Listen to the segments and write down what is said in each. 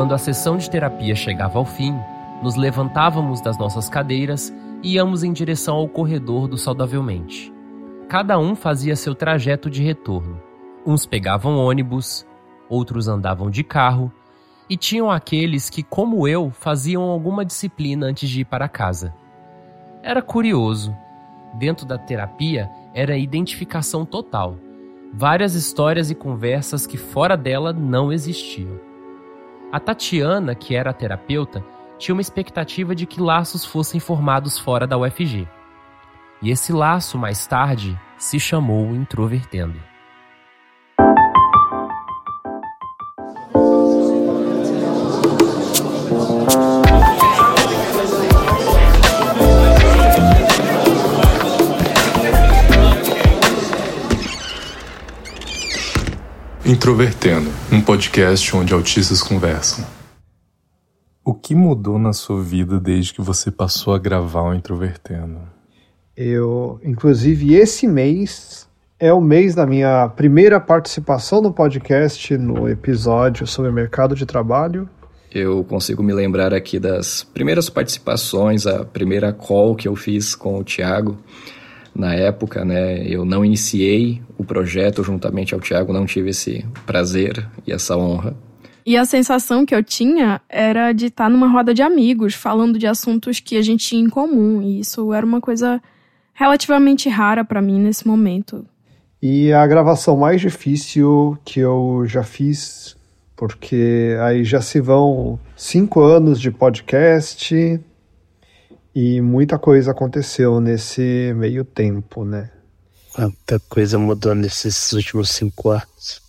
Quando a sessão de terapia chegava ao fim, nos levantávamos das nossas cadeiras e íamos em direção ao corredor do Saudavelmente. Cada um fazia seu trajeto de retorno. Uns pegavam ônibus, outros andavam de carro, e tinham aqueles que, como eu, faziam alguma disciplina antes de ir para casa. Era curioso. Dentro da terapia era identificação total. Várias histórias e conversas que fora dela não existiam. A Tatiana, que era a terapeuta, tinha uma expectativa de que laços fossem formados fora da UFG. E esse laço, mais tarde, se chamou Introvertendo. Introvertendo, um podcast onde autistas conversam. O que mudou na sua vida desde que você passou a gravar o Introvertendo? Eu, inclusive, esse mês é o mês da minha primeira participação no podcast no episódio sobre mercado de trabalho. Eu consigo me lembrar aqui das primeiras participações, a primeira call que eu fiz com o Thiago na época, né? Eu não iniciei o projeto juntamente ao Tiago, não tive esse prazer e essa honra. E a sensação que eu tinha era de estar numa roda de amigos, falando de assuntos que a gente tinha em comum. E isso era uma coisa relativamente rara para mim nesse momento. E a gravação mais difícil que eu já fiz, porque aí já se vão cinco anos de podcast, e muita coisa aconteceu nesse meio tempo, né? Quanta coisa mudou nesses últimos cinco anos.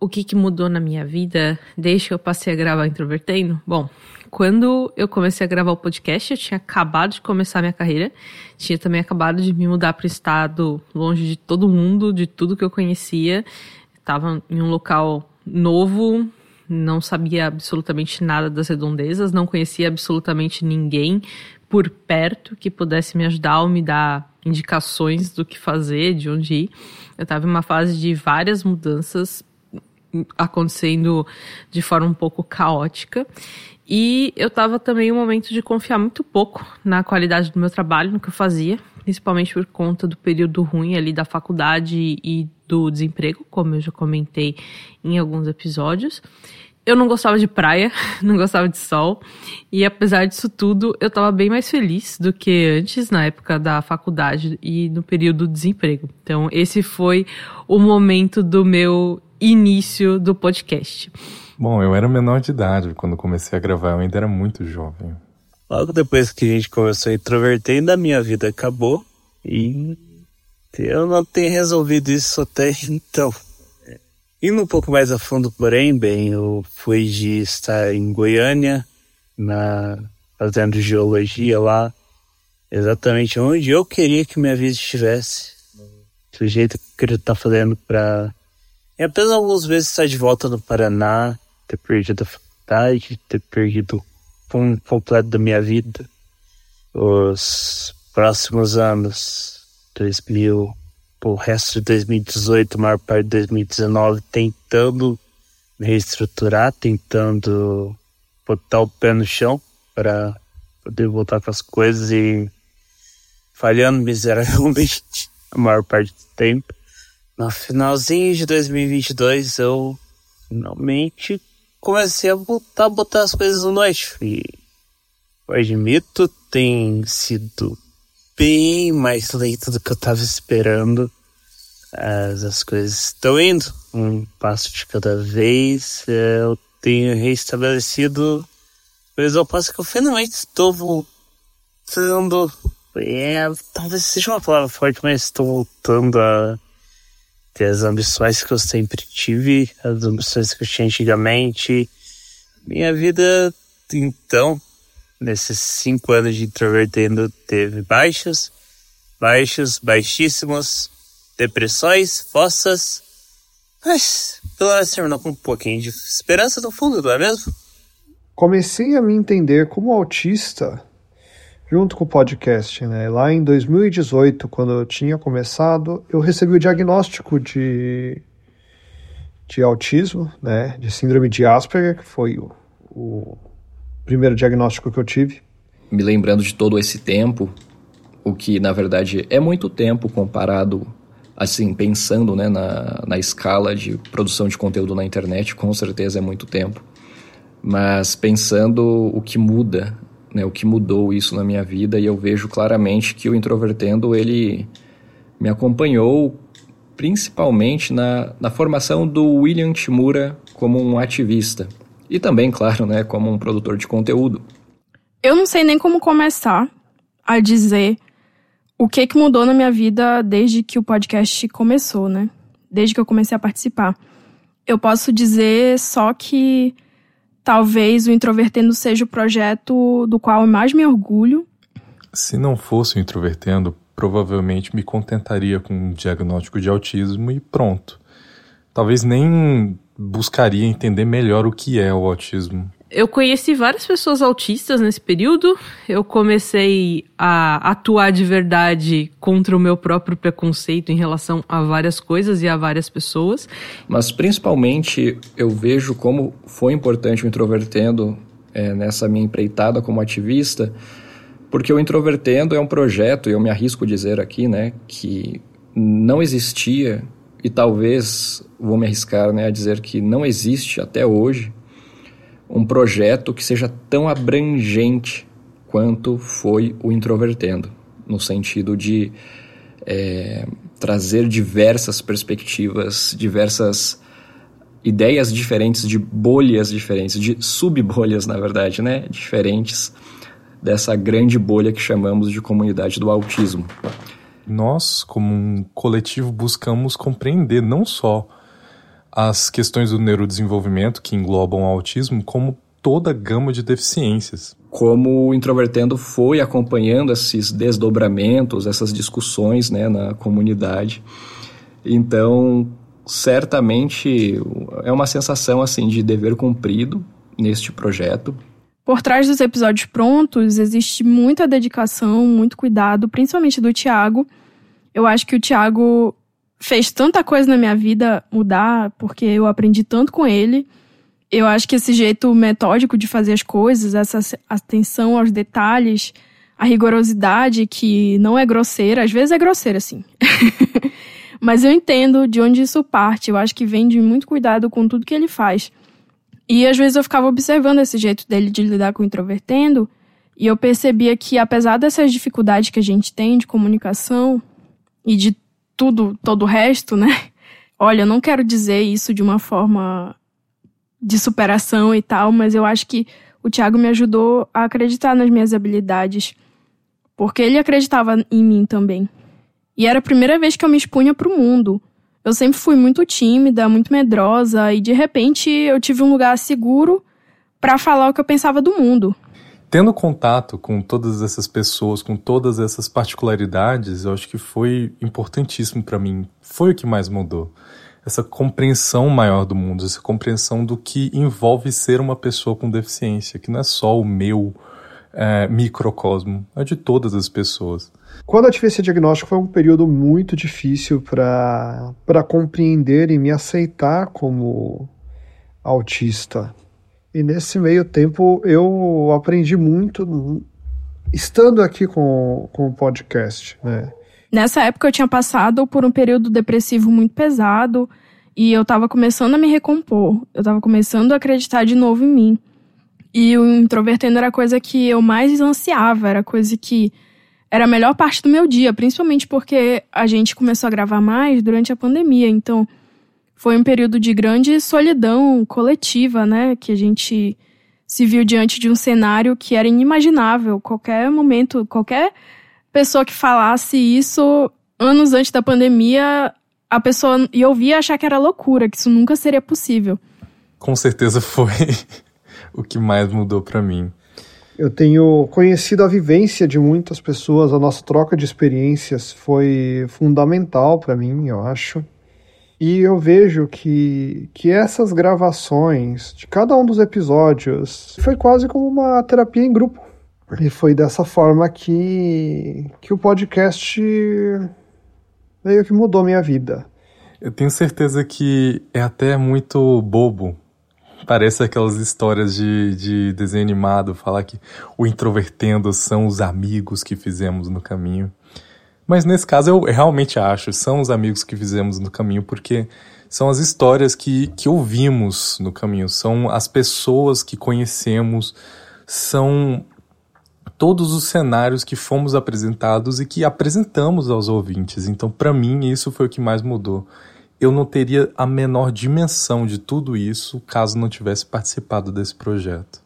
O que, que mudou na minha vida desde que eu passei a gravar Introvertendo? Bom, quando eu comecei a gravar o podcast, eu tinha acabado de começar minha carreira, tinha também acabado de me mudar para o estado longe de todo mundo, de tudo que eu conhecia. Estava em um local novo, não sabia absolutamente nada das redondezas, não conhecia absolutamente ninguém, por perto que pudesse me ajudar ou me dar indicações do que fazer, de onde ir. Eu estava em uma fase de várias mudanças acontecendo de forma um pouco caótica. E eu estava também em um momento de confiar muito pouco na qualidade do meu trabalho, no que eu fazia, principalmente por conta do período ruim ali da faculdade e do desemprego, como eu já comentei em alguns episódios eu não gostava de praia, não gostava de sol. E apesar disso tudo, eu estava bem mais feliz do que antes, na época da faculdade e no período do desemprego. Então, esse foi o momento do meu início do podcast. Bom, eu era menor de idade quando comecei a gravar, eu ainda era muito jovem. Logo depois que a gente começou a introverter, ainda a minha vida acabou. E eu não tenho resolvido isso até então. Indo um pouco mais a fundo, porém, bem, eu fui de estar em Goiânia, na, fazendo geologia lá, exatamente onde eu queria que minha vida estivesse. Do jeito que eu queria estar fazendo para. E apenas algumas vezes estar de volta no Paraná, ter perdido a faculdade, ter perdido um completo da minha vida. Os próximos anos, 2000, o resto de 2018, a maior parte de 2019, tentando reestruturar, tentando botar o pé no chão para poder voltar com as coisas e falhando miseravelmente a maior parte do tempo. No finalzinho de 2022, eu finalmente comecei a botar as coisas no eixo. E eu admito, tem sido bem mais lento do que eu estava esperando. As, as coisas estão indo um passo de cada vez. Eu tenho restabelecido coisas ao passo que eu finalmente estou voltando. É, talvez seja uma palavra forte, mas estou voltando a ter as ambições que eu sempre tive, as ambições que eu tinha antigamente. Minha vida, então, nesses cinco anos de introvertendo teve baixos, baixos, baixíssimos, depressões, fossas, mas pelo menos terminou com um pouquinho de esperança no fundo, não é mesmo? Comecei a me entender como autista junto com o podcast, né? Lá em 2018, quando eu tinha começado, eu recebi o diagnóstico de, de autismo, né? De síndrome de Asperger, que foi o o primeiro diagnóstico que eu tive. Me lembrando de todo esse tempo, o que na verdade é muito tempo comparado, assim, pensando né, na, na escala de produção de conteúdo na internet, com certeza é muito tempo. Mas pensando o que muda, né, o que mudou isso na minha vida, e eu vejo claramente que o Introvertendo, ele me acompanhou principalmente na, na formação do William Timura como um ativista. E também, claro, né, como um produtor de conteúdo. Eu não sei nem como começar a dizer o que, que mudou na minha vida desde que o podcast começou, né? Desde que eu comecei a participar. Eu posso dizer só que talvez o Introvertendo seja o projeto do qual eu mais me orgulho. Se não fosse o Introvertendo, provavelmente me contentaria com um diagnóstico de autismo e pronto. Talvez nem buscaria entender melhor o que é o autismo. Eu conheci várias pessoas autistas nesse período. Eu comecei a atuar de verdade contra o meu próprio preconceito em relação a várias coisas e a várias pessoas. Mas principalmente eu vejo como foi importante o Introvertendo é, nessa minha empreitada como ativista porque o Introvertendo é um projeto, e eu me arrisco dizer aqui, né, que não existia, e talvez vou me arriscar né, a dizer que não existe até hoje, um projeto que seja tão abrangente quanto foi o Introvertendo, no sentido de é, trazer diversas perspectivas, diversas ideias diferentes, de bolhas diferentes, de sub-bolhas, na verdade, né, diferentes dessa grande bolha que chamamos de comunidade do autismo. Nós, como um coletivo, buscamos compreender não só as questões do neurodesenvolvimento que englobam o autismo, como toda a gama de deficiências. Como o Introvertendo foi acompanhando esses desdobramentos, essas discussões né, na comunidade. Então, certamente é uma sensação assim de dever cumprido neste projeto, por trás dos episódios prontos existe muita dedicação, muito cuidado, principalmente do Tiago. Eu acho que o Tiago fez tanta coisa na minha vida mudar, porque eu aprendi tanto com ele. Eu acho que esse jeito metódico de fazer as coisas, essa atenção aos detalhes, a rigorosidade que não é grosseira, às vezes é grosseira, sim. Mas eu entendo de onde isso parte. Eu acho que vem de muito cuidado com tudo que ele faz. E às vezes eu ficava observando esse jeito dele de lidar com o introvertendo, e eu percebia que apesar dessas dificuldades que a gente tem de comunicação e de tudo, todo o resto, né? Olha, eu não quero dizer isso de uma forma de superação e tal, mas eu acho que o Thiago me ajudou a acreditar nas minhas habilidades, porque ele acreditava em mim também. E era a primeira vez que eu me expunha para o mundo. Eu sempre fui muito tímida, muito medrosa e de repente eu tive um lugar seguro para falar o que eu pensava do mundo. Tendo contato com todas essas pessoas, com todas essas particularidades, eu acho que foi importantíssimo para mim. Foi o que mais mudou. Essa compreensão maior do mundo, essa compreensão do que envolve ser uma pessoa com deficiência, que não é só o meu é, microcosmo, é de todas as pessoas. Quando eu tive esse diagnóstico foi um período muito difícil para compreender e me aceitar como autista. E nesse meio tempo eu aprendi muito estando aqui com, com o podcast, né? Nessa época eu tinha passado por um período depressivo muito pesado e eu estava começando a me recompor. Eu estava começando a acreditar de novo em mim. E o introvertendo era a coisa que eu mais ansiava, era a coisa que era a melhor parte do meu dia, principalmente porque a gente começou a gravar mais durante a pandemia. Então, foi um período de grande solidão coletiva, né? Que a gente se viu diante de um cenário que era inimaginável. Qualquer momento, qualquer pessoa que falasse isso anos antes da pandemia, a pessoa ia ouvir e achar que era loucura, que isso nunca seria possível. Com certeza foi o que mais mudou para mim. Eu tenho conhecido a vivência de muitas pessoas, a nossa troca de experiências foi fundamental para mim, eu acho. E eu vejo que, que essas gravações de cada um dos episódios foi quase como uma terapia em grupo. E foi dessa forma que, que o podcast meio que mudou minha vida. Eu tenho certeza que é até muito bobo Parece aquelas histórias de, de desenho animado, falar que o introvertendo são os amigos que fizemos no caminho. Mas nesse caso eu realmente acho, são os amigos que fizemos no caminho, porque são as histórias que, que ouvimos no caminho, são as pessoas que conhecemos, são todos os cenários que fomos apresentados e que apresentamos aos ouvintes. Então, para mim, isso foi o que mais mudou. Eu não teria a menor dimensão de tudo isso caso não tivesse participado desse projeto.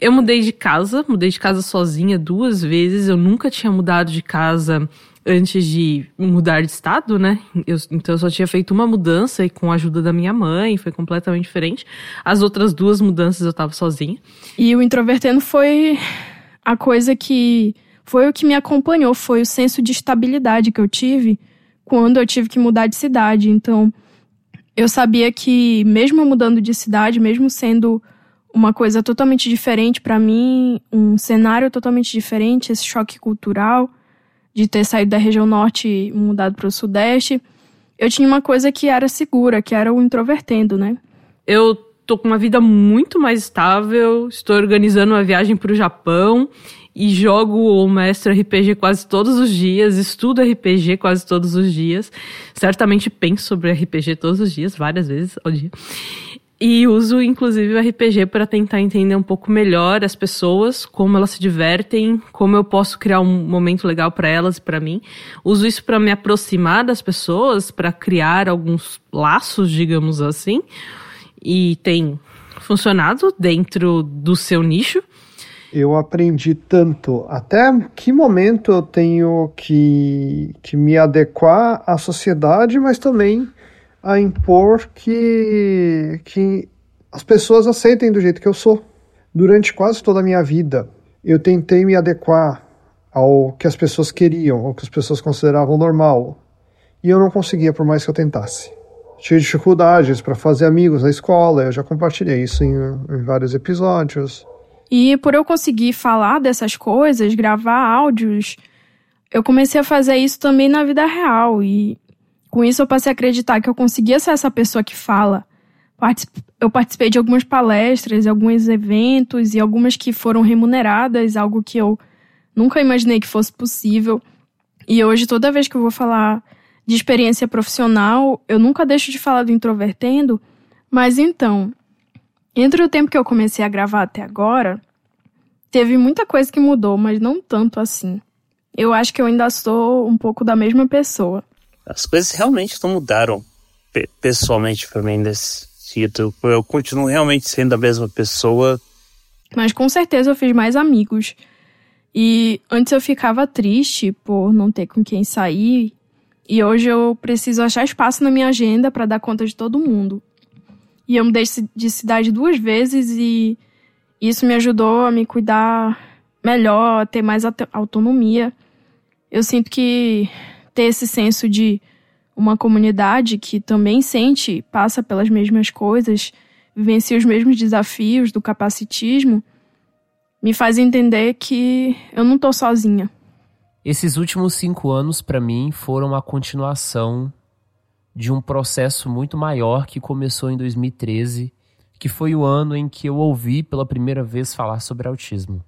Eu mudei de casa, mudei de casa sozinha duas vezes. Eu nunca tinha mudado de casa antes de mudar de estado, né? Eu, então eu só tinha feito uma mudança e com a ajuda da minha mãe, foi completamente diferente. As outras duas mudanças eu tava sozinha. E o introvertendo foi a coisa que foi o que me acompanhou, foi o senso de estabilidade que eu tive quando eu tive que mudar de cidade. Então, eu sabia que mesmo mudando de cidade, mesmo sendo uma coisa totalmente diferente para mim, um cenário totalmente diferente, esse choque cultural, de ter saído da região norte e mudado para o sudeste, eu tinha uma coisa que era segura, que era o introvertendo, né? Eu tô com uma vida muito mais estável, estou organizando uma viagem para o Japão e jogo o mestre RPG quase todos os dias, estudo RPG quase todos os dias. Certamente penso sobre RPG todos os dias, várias vezes ao dia. E uso, inclusive, o RPG para tentar entender um pouco melhor as pessoas, como elas se divertem, como eu posso criar um momento legal para elas e para mim. Uso isso para me aproximar das pessoas, para criar alguns laços, digamos assim. E tem funcionado dentro do seu nicho. Eu aprendi tanto. Até que momento eu tenho que, que me adequar à sociedade, mas também a impor que, que as pessoas aceitem do jeito que eu sou. Durante quase toda a minha vida, eu tentei me adequar ao que as pessoas queriam, ao que as pessoas consideravam normal. E eu não conseguia, por mais que eu tentasse. Tive dificuldades para fazer amigos na escola, eu já compartilhei isso em, em vários episódios. E por eu conseguir falar dessas coisas, gravar áudios, eu comecei a fazer isso também na vida real. E com isso, eu passei a acreditar que eu conseguia ser essa pessoa que fala. Eu participei de algumas palestras, alguns eventos e algumas que foram remuneradas, algo que eu nunca imaginei que fosse possível. E hoje, toda vez que eu vou falar de experiência profissional, eu nunca deixo de falar do introvertendo. Mas então, entre o tempo que eu comecei a gravar até agora, teve muita coisa que mudou, mas não tanto assim. Eu acho que eu ainda sou um pouco da mesma pessoa as coisas realmente não mudaram pessoalmente para mim nesse sentido. Eu continuo realmente sendo a mesma pessoa. Mas com certeza eu fiz mais amigos. E antes eu ficava triste por não ter com quem sair. E hoje eu preciso achar espaço na minha agenda para dar conta de todo mundo. E eu mudei de cidade duas vezes e isso me ajudou a me cuidar melhor, a ter mais autonomia. Eu sinto que ter esse senso de uma comunidade que também sente, passa pelas mesmas coisas, vivencia os mesmos desafios do capacitismo, me faz entender que eu não estou sozinha. Esses últimos cinco anos, para mim, foram a continuação de um processo muito maior que começou em 2013, que foi o ano em que eu ouvi pela primeira vez falar sobre autismo.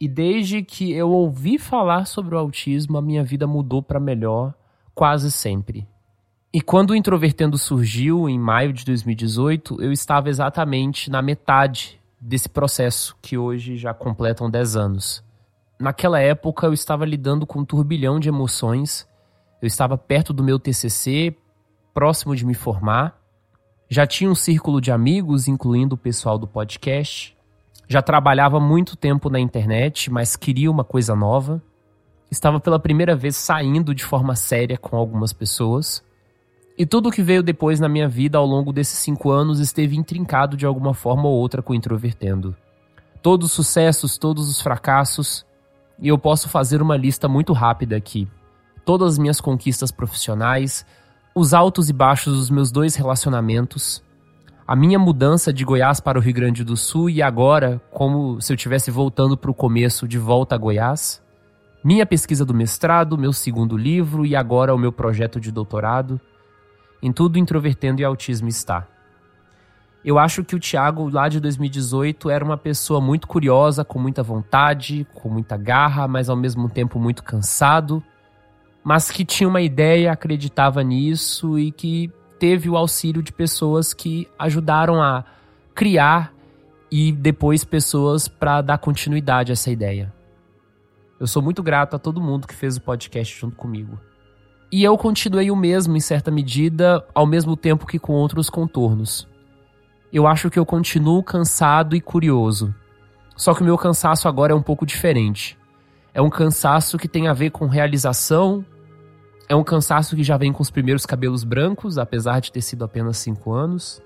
E desde que eu ouvi falar sobre o autismo, a minha vida mudou para melhor quase sempre. E quando o Introvertendo surgiu, em maio de 2018, eu estava exatamente na metade desse processo, que hoje já completam 10 anos. Naquela época, eu estava lidando com um turbilhão de emoções, eu estava perto do meu TCC, próximo de me formar, já tinha um círculo de amigos, incluindo o pessoal do podcast, já trabalhava muito tempo na internet, mas queria uma coisa nova. Estava pela primeira vez saindo de forma séria com algumas pessoas. E tudo o que veio depois na minha vida ao longo desses cinco anos esteve intrincado de alguma forma ou outra com o Introvertendo. Todos os sucessos, todos os fracassos, e eu posso fazer uma lista muito rápida aqui. Todas as minhas conquistas profissionais, os altos e baixos dos meus dois relacionamentos, a minha mudança de Goiás para o Rio Grande do Sul e agora, como se eu estivesse voltando para o começo, de volta a Goiás. Minha pesquisa do mestrado, meu segundo livro e agora o meu projeto de doutorado. Em tudo, introvertendo e autismo está. Eu acho que o Thiago lá de 2018 era uma pessoa muito curiosa, com muita vontade, com muita garra, mas ao mesmo tempo muito cansado, mas que tinha uma ideia, acreditava nisso e que teve o auxílio de pessoas que ajudaram a criar e depois pessoas para dar continuidade a essa ideia. Eu sou muito grato a todo mundo que fez o podcast junto comigo. E eu continuei o mesmo em certa medida, ao mesmo tempo que com outros contornos. Eu acho que eu continuo cansado e curioso. Só que o meu cansaço agora é um pouco diferente. É um cansaço que tem a ver com realização. É um cansaço que já vem com os primeiros cabelos brancos, apesar de ter sido apenas cinco anos.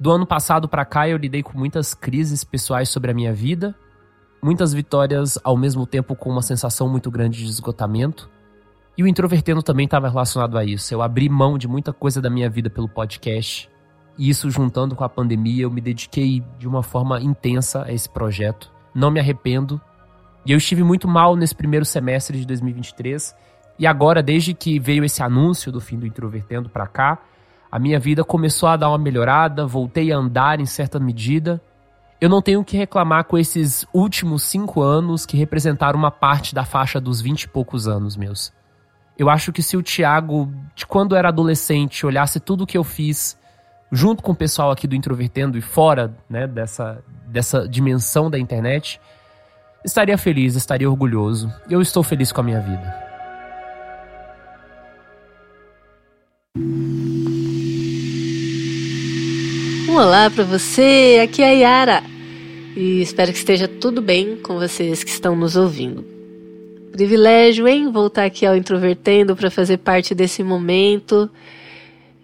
Do ano passado para cá eu lidei com muitas crises pessoais sobre a minha vida, muitas vitórias ao mesmo tempo com uma sensação muito grande de esgotamento. E o introvertendo também estava relacionado a isso. Eu abri mão de muita coisa da minha vida pelo podcast. E isso juntando com a pandemia, eu me dediquei de uma forma intensa a esse projeto. Não me arrependo. E eu estive muito mal nesse primeiro semestre de 2023. E agora, desde que veio esse anúncio do fim do Introvertendo para cá, a minha vida começou a dar uma melhorada, voltei a andar em certa medida. Eu não tenho que reclamar com esses últimos cinco anos que representaram uma parte da faixa dos vinte e poucos anos meus. Eu acho que se o Thiago, de quando era adolescente, olhasse tudo que eu fiz, junto com o pessoal aqui do Introvertendo e fora né, dessa, dessa dimensão da internet, estaria feliz, estaria orgulhoso. Eu estou feliz com a minha vida. Olá para você, aqui é a Yara e espero que esteja tudo bem com vocês que estão nos ouvindo privilégio em voltar aqui ao Introvertendo para fazer parte desse momento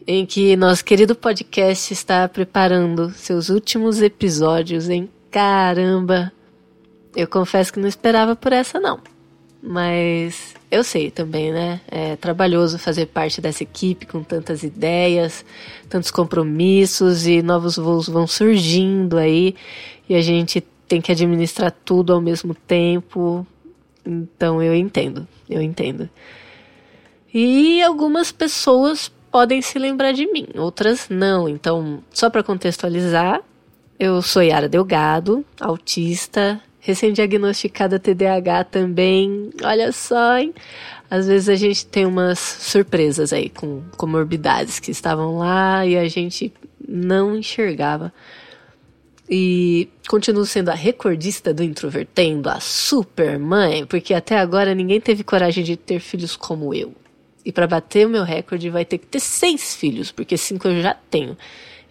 em que nosso querido podcast está preparando seus últimos episódios, hein? Caramba! Eu confesso que não esperava por essa, não. Mas eu sei também, né? É trabalhoso fazer parte dessa equipe com tantas ideias, tantos compromissos e novos voos vão surgindo aí e a gente tem que administrar tudo ao mesmo tempo. Então eu entendo, eu entendo. E algumas pessoas podem se lembrar de mim, outras não. Então, só para contextualizar, eu sou Yara Delgado, autista, recém-diagnosticada TDAH também. Olha só, hein? Às vezes a gente tem umas surpresas aí com comorbidades que estavam lá e a gente não enxergava. E continuo sendo a recordista do Introvertendo, a super mãe, porque até agora ninguém teve coragem de ter filhos como eu. E para bater o meu recorde vai ter que ter seis filhos, porque cinco eu já tenho.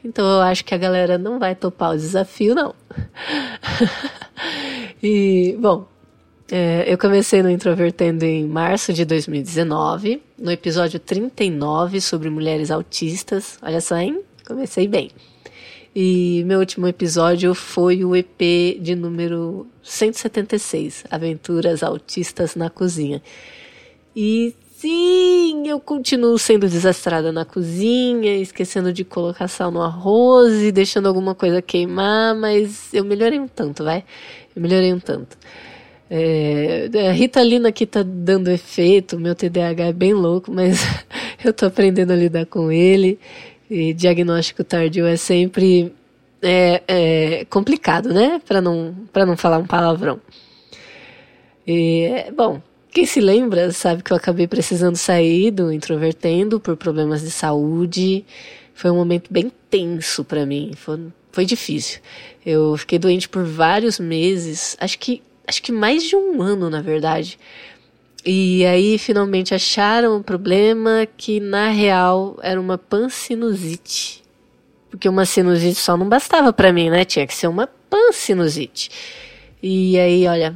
Então eu acho que a galera não vai topar o desafio, não. e, bom, é, eu comecei no Introvertendo em março de 2019, no episódio 39 sobre mulheres autistas. Olha só, hein? Comecei bem. E meu último episódio foi o EP de número 176, Aventuras Autistas na Cozinha. E sim, eu continuo sendo desastrada na cozinha, esquecendo de colocar sal no arroz e deixando alguma coisa queimar, mas eu melhorei um tanto, vai? Eu melhorei um tanto. É, a Ritalina aqui tá dando efeito, meu TDAH é bem louco, mas eu tô aprendendo a lidar com ele. E diagnóstico tardio é sempre é, é complicado, né? Para não, não falar um palavrão. E, bom, quem se lembra sabe que eu acabei precisando sair do introvertendo por problemas de saúde. Foi um momento bem tenso para mim. Foi, foi difícil. Eu fiquei doente por vários meses, acho que acho que mais de um ano, na verdade. E aí finalmente acharam o problema que na real era uma pansinusite. Porque uma sinusite só não bastava para mim, né? Tinha que ser uma pansinusite. E aí, olha,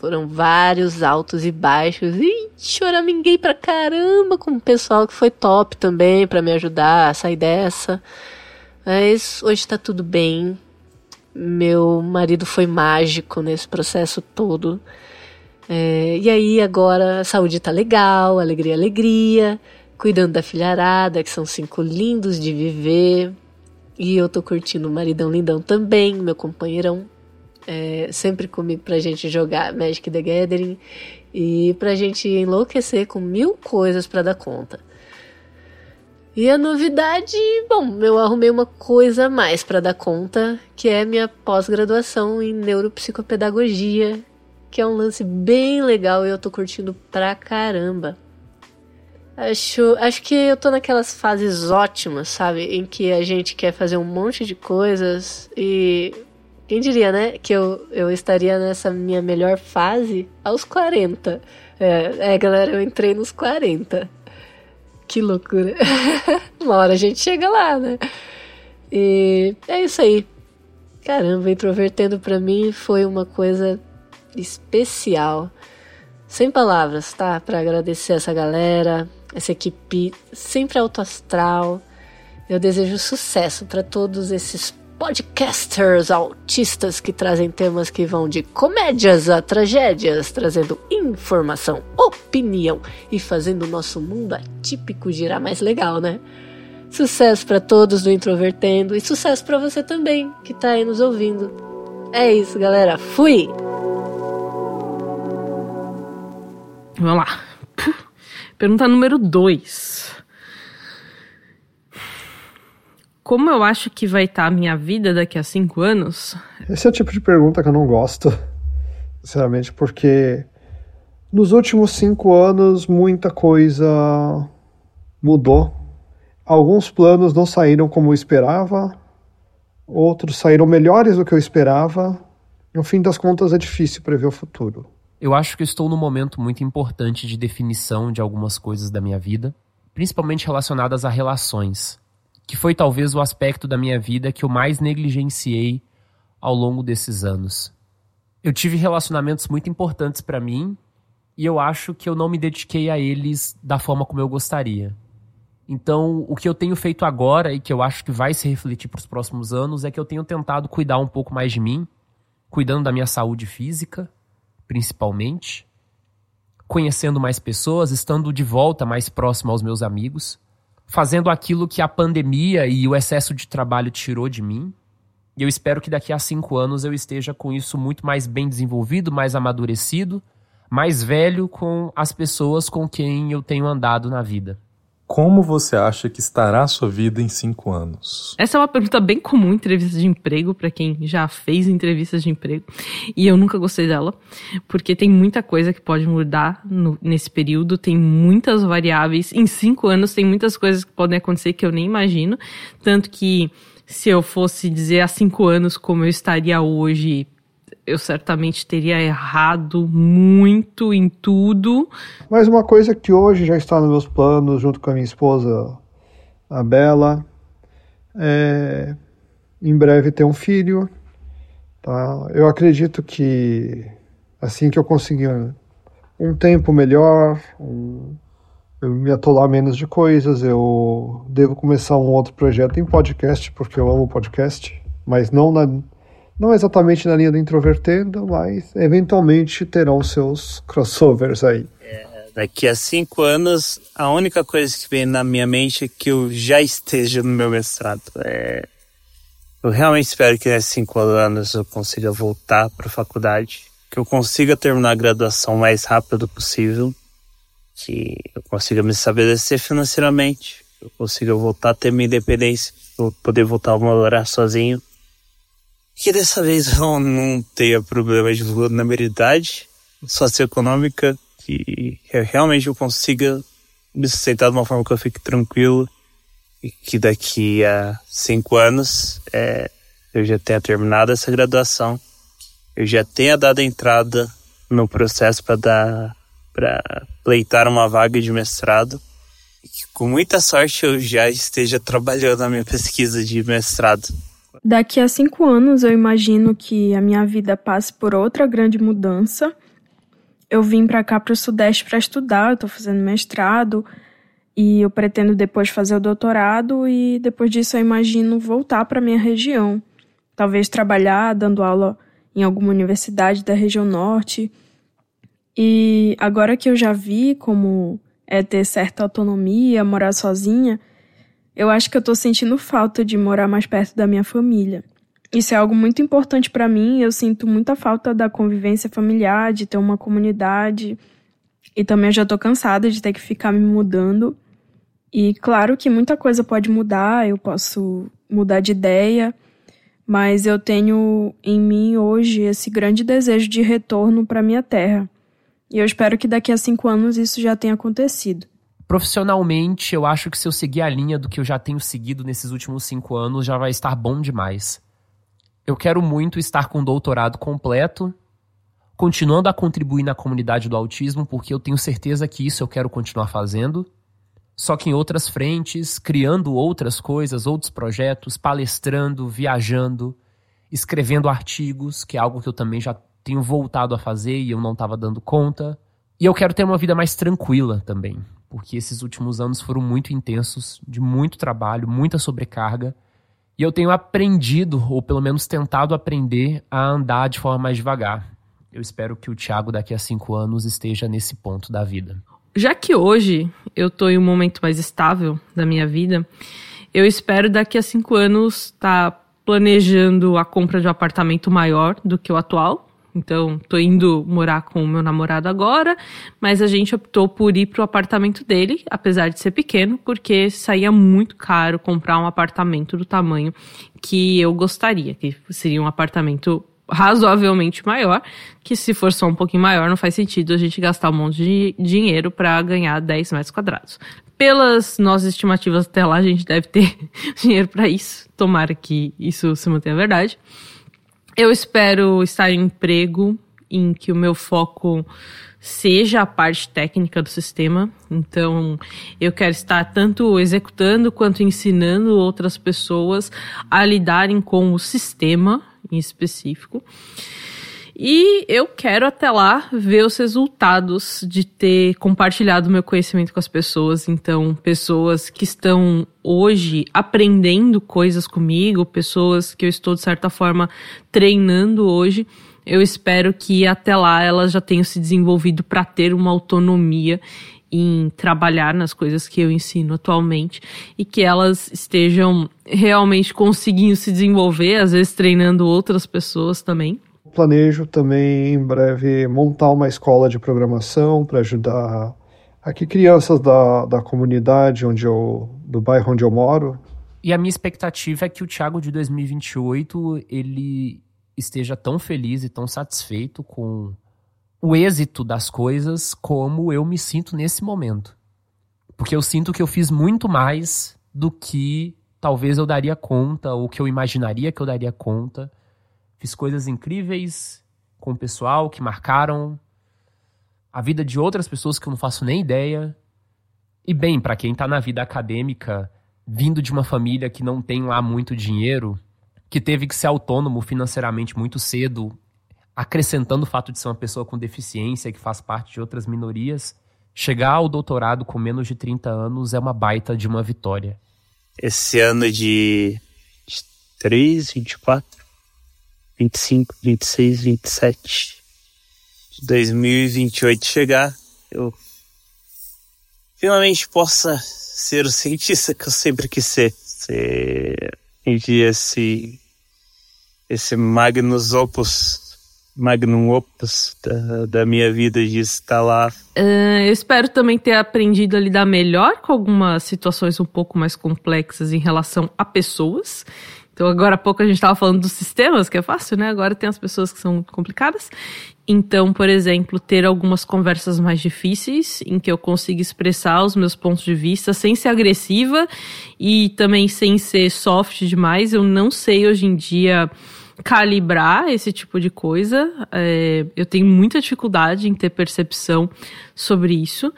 foram vários altos e baixos. E choraminguei pra caramba com o pessoal que foi top também para me ajudar a sair dessa. Mas hoje tá tudo bem. Meu marido foi mágico nesse processo todo. É, e aí agora a saúde tá legal, alegria, alegria, cuidando da filharada, que são cinco lindos de viver. E eu tô curtindo o maridão lindão também, meu companheirão. É, sempre comigo pra gente jogar Magic the Gathering e pra gente enlouquecer com mil coisas para dar conta. E a novidade, bom, eu arrumei uma coisa a mais para dar conta, que é minha pós-graduação em neuropsicopedagogia, que é um lance bem legal e eu tô curtindo pra caramba. Acho, acho que eu tô naquelas fases ótimas, sabe? Em que a gente quer fazer um monte de coisas e. Quem diria, né? Que eu, eu estaria nessa minha melhor fase aos 40. É, é galera, eu entrei nos 40. Que loucura. Uma hora a gente chega lá, né? E é isso aí. Caramba, introvertendo para mim foi uma coisa especial. Sem palavras, tá? Para agradecer essa galera, essa equipe sempre alto astral. Eu desejo sucesso para todos esses podcasters autistas que trazem temas que vão de comédias a tragédias, trazendo informação, opinião e fazendo o nosso mundo atípico girar mais legal, né? Sucesso para todos do Introvertendo e sucesso para você também que tá aí nos ouvindo. É isso, galera. Fui! Vamos lá. Pergunta número 2. Como eu acho que vai estar tá a minha vida daqui a cinco anos? Esse é o tipo de pergunta que eu não gosto, sinceramente, porque nos últimos cinco anos muita coisa mudou. Alguns planos não saíram como eu esperava, outros saíram melhores do que eu esperava. No fim das contas, é difícil prever o futuro. Eu acho que estou num momento muito importante de definição de algumas coisas da minha vida, principalmente relacionadas a relações, que foi talvez o aspecto da minha vida que eu mais negligenciei ao longo desses anos. Eu tive relacionamentos muito importantes para mim e eu acho que eu não me dediquei a eles da forma como eu gostaria. Então, o que eu tenho feito agora e que eu acho que vai se refletir para os próximos anos é que eu tenho tentado cuidar um pouco mais de mim, cuidando da minha saúde física, principalmente, conhecendo mais pessoas, estando de volta mais próximo aos meus amigos, fazendo aquilo que a pandemia e o excesso de trabalho tirou de mim. E eu espero que daqui a cinco anos eu esteja com isso muito mais bem desenvolvido, mais amadurecido, mais velho com as pessoas com quem eu tenho andado na vida. Como você acha que estará a sua vida em cinco anos? Essa é uma pergunta bem comum em entrevistas de emprego, para quem já fez entrevistas de emprego. E eu nunca gostei dela, porque tem muita coisa que pode mudar no, nesse período, tem muitas variáveis. Em cinco anos, tem muitas coisas que podem acontecer que eu nem imagino. Tanto que, se eu fosse dizer há cinco anos como eu estaria hoje, eu certamente teria errado muito em tudo. Mas uma coisa que hoje já está nos meus planos, junto com a minha esposa, a Bela, é em breve ter um filho. Tá? Eu acredito que assim que eu conseguir um tempo melhor, um, eu me atolar menos de coisas, eu devo começar um outro projeto em podcast, porque eu amo podcast, mas não na não exatamente na linha do introvertendo, mas eventualmente terão seus crossovers aí. É, daqui a cinco anos, a única coisa que vem na minha mente é que eu já esteja no meu mestrado. É, eu realmente espero que nesses cinco anos eu consiga voltar para a faculdade, que eu consiga terminar a graduação o mais rápido possível, que eu consiga me estabelecer financeiramente, que eu consiga voltar a ter minha independência, eu poder voltar a morar sozinho que dessa vez eu não tenha problema de vulnerabilidade socioeconômica, que eu realmente eu consiga me sustentar de uma forma que eu fique tranquilo e que daqui a cinco anos é, eu já tenha terminado essa graduação, eu já tenha dado entrada no processo para dar para pleitar uma vaga de mestrado e que com muita sorte eu já esteja trabalhando na minha pesquisa de mestrado. Daqui a cinco anos, eu imagino que a minha vida passe por outra grande mudança. Eu vim para cá, para o Sudeste, para estudar. Eu estou fazendo mestrado e eu pretendo depois fazer o doutorado. E depois disso, eu imagino voltar para minha região. Talvez trabalhar dando aula em alguma universidade da região norte. E agora que eu já vi como é ter certa autonomia, morar sozinha, eu acho que eu tô sentindo falta de morar mais perto da minha família. Isso é algo muito importante para mim. Eu sinto muita falta da convivência familiar, de ter uma comunidade. E também eu já tô cansada de ter que ficar me mudando. E claro que muita coisa pode mudar, eu posso mudar de ideia, mas eu tenho em mim hoje esse grande desejo de retorno para minha terra. E eu espero que daqui a cinco anos isso já tenha acontecido. Profissionalmente, eu acho que se eu seguir a linha do que eu já tenho seguido nesses últimos cinco anos, já vai estar bom demais. Eu quero muito estar com o doutorado completo, continuando a contribuir na comunidade do autismo, porque eu tenho certeza que isso eu quero continuar fazendo só que em outras frentes, criando outras coisas, outros projetos, palestrando, viajando, escrevendo artigos, que é algo que eu também já tenho voltado a fazer e eu não estava dando conta. E eu quero ter uma vida mais tranquila também, porque esses últimos anos foram muito intensos, de muito trabalho, muita sobrecarga. E eu tenho aprendido, ou pelo menos tentado aprender, a andar de forma mais devagar. Eu espero que o Thiago daqui a cinco anos esteja nesse ponto da vida já que hoje eu estou em um momento mais estável da minha vida, eu espero daqui a cinco anos estar tá planejando a compra de um apartamento maior do que o atual. Então, tô indo morar com o meu namorado agora, mas a gente optou por ir pro apartamento dele, apesar de ser pequeno, porque saía muito caro comprar um apartamento do tamanho que eu gostaria, que seria um apartamento razoavelmente maior, que se for só um pouquinho maior, não faz sentido a gente gastar um monte de dinheiro para ganhar 10 metros quadrados. Pelas nossas estimativas até lá, a gente deve ter dinheiro para isso. Tomara que isso se mantenha verdade. Eu espero estar em emprego em que o meu foco seja a parte técnica do sistema. Então, eu quero estar tanto executando quanto ensinando outras pessoas a lidarem com o sistema em específico. E eu quero até lá ver os resultados de ter compartilhado meu conhecimento com as pessoas. Então, pessoas que estão hoje aprendendo coisas comigo, pessoas que eu estou, de certa forma, treinando hoje. Eu espero que até lá elas já tenham se desenvolvido para ter uma autonomia em trabalhar nas coisas que eu ensino atualmente e que elas estejam realmente conseguindo se desenvolver, às vezes treinando outras pessoas também. Planejo também em breve montar uma escola de programação para ajudar aqui crianças da, da comunidade onde eu, do bairro onde eu moro. E a minha expectativa é que o Thiago de 2028 ele esteja tão feliz e tão satisfeito com o êxito das coisas como eu me sinto nesse momento. Porque eu sinto que eu fiz muito mais do que talvez eu daria conta, ou que eu imaginaria que eu daria conta. Fiz coisas incríveis com o pessoal que marcaram a vida de outras pessoas que eu não faço nem ideia. E bem, para quem tá na vida acadêmica, vindo de uma família que não tem lá muito dinheiro, que teve que ser autônomo financeiramente muito cedo acrescentando o fato de ser uma pessoa com deficiência que faz parte de outras minorias, chegar ao doutorado com menos de 30 anos é uma baita de uma vitória. Esse ano de 23, 24, 25, 26, 27, de 2028 chegar, eu finalmente possa ser o cientista que eu sempre quis ser. Ser esse, esse Magnus Opus magnum opus da, da minha vida de estar lá. Uh, eu espero também ter aprendido a lidar melhor com algumas situações um pouco mais complexas em relação a pessoas. Então, agora há pouco a gente estava falando dos sistemas, que é fácil, né? Agora tem as pessoas que são complicadas. Então, por exemplo, ter algumas conversas mais difíceis, em que eu consiga expressar os meus pontos de vista sem ser agressiva e também sem ser soft demais. Eu não sei hoje em dia calibrar esse tipo de coisa. É, eu tenho muita dificuldade em ter percepção sobre isso.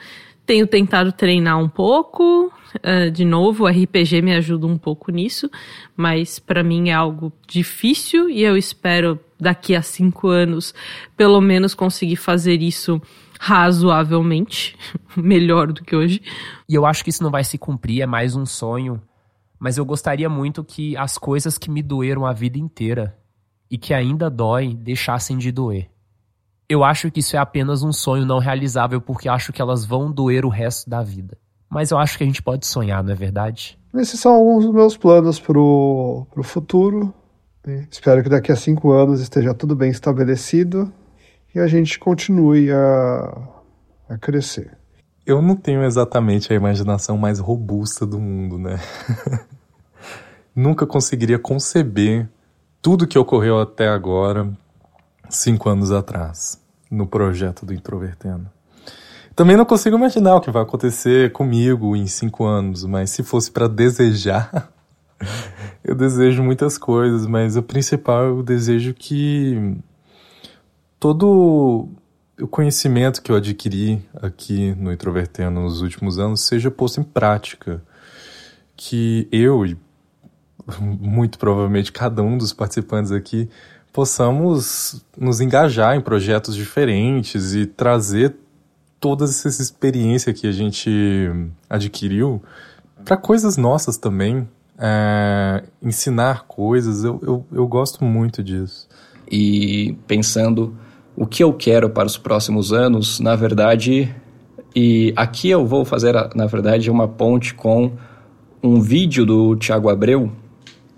Tenho tentado treinar um pouco. Uh, de novo, o RPG me ajuda um pouco nisso, mas para mim é algo difícil e eu espero daqui a cinco anos pelo menos conseguir fazer isso razoavelmente melhor do que hoje. E eu acho que isso não vai se cumprir, é mais um sonho. Mas eu gostaria muito que as coisas que me doeram a vida inteira e que ainda dói deixassem de doer. Eu acho que isso é apenas um sonho não realizável porque acho que elas vão doer o resto da vida. Mas eu acho que a gente pode sonhar, não é verdade? Esses são alguns dos meus planos pro, pro futuro. Espero que daqui a cinco anos esteja tudo bem estabelecido e a gente continue a, a crescer. eu não tenho exatamente a imaginação mais robusta do mundo, né? Nunca conseguiria conceber tudo que ocorreu até agora, cinco anos atrás, no projeto do Introvertendo. Também não consigo imaginar o que vai acontecer comigo em cinco anos, mas se fosse para desejar, eu desejo muitas coisas, mas o principal eu desejo que todo o conhecimento que eu adquiri aqui no Introvertendo nos últimos anos seja posto em prática. Que eu e muito provavelmente cada um dos participantes aqui possamos nos engajar em projetos diferentes e trazer toda essa experiência que a gente adquiriu para coisas nossas também. É, ensinar coisas, eu, eu, eu gosto muito disso. E pensando o que eu quero para os próximos anos, na verdade, e aqui eu vou fazer, na verdade, uma ponte com um vídeo do Tiago Abreu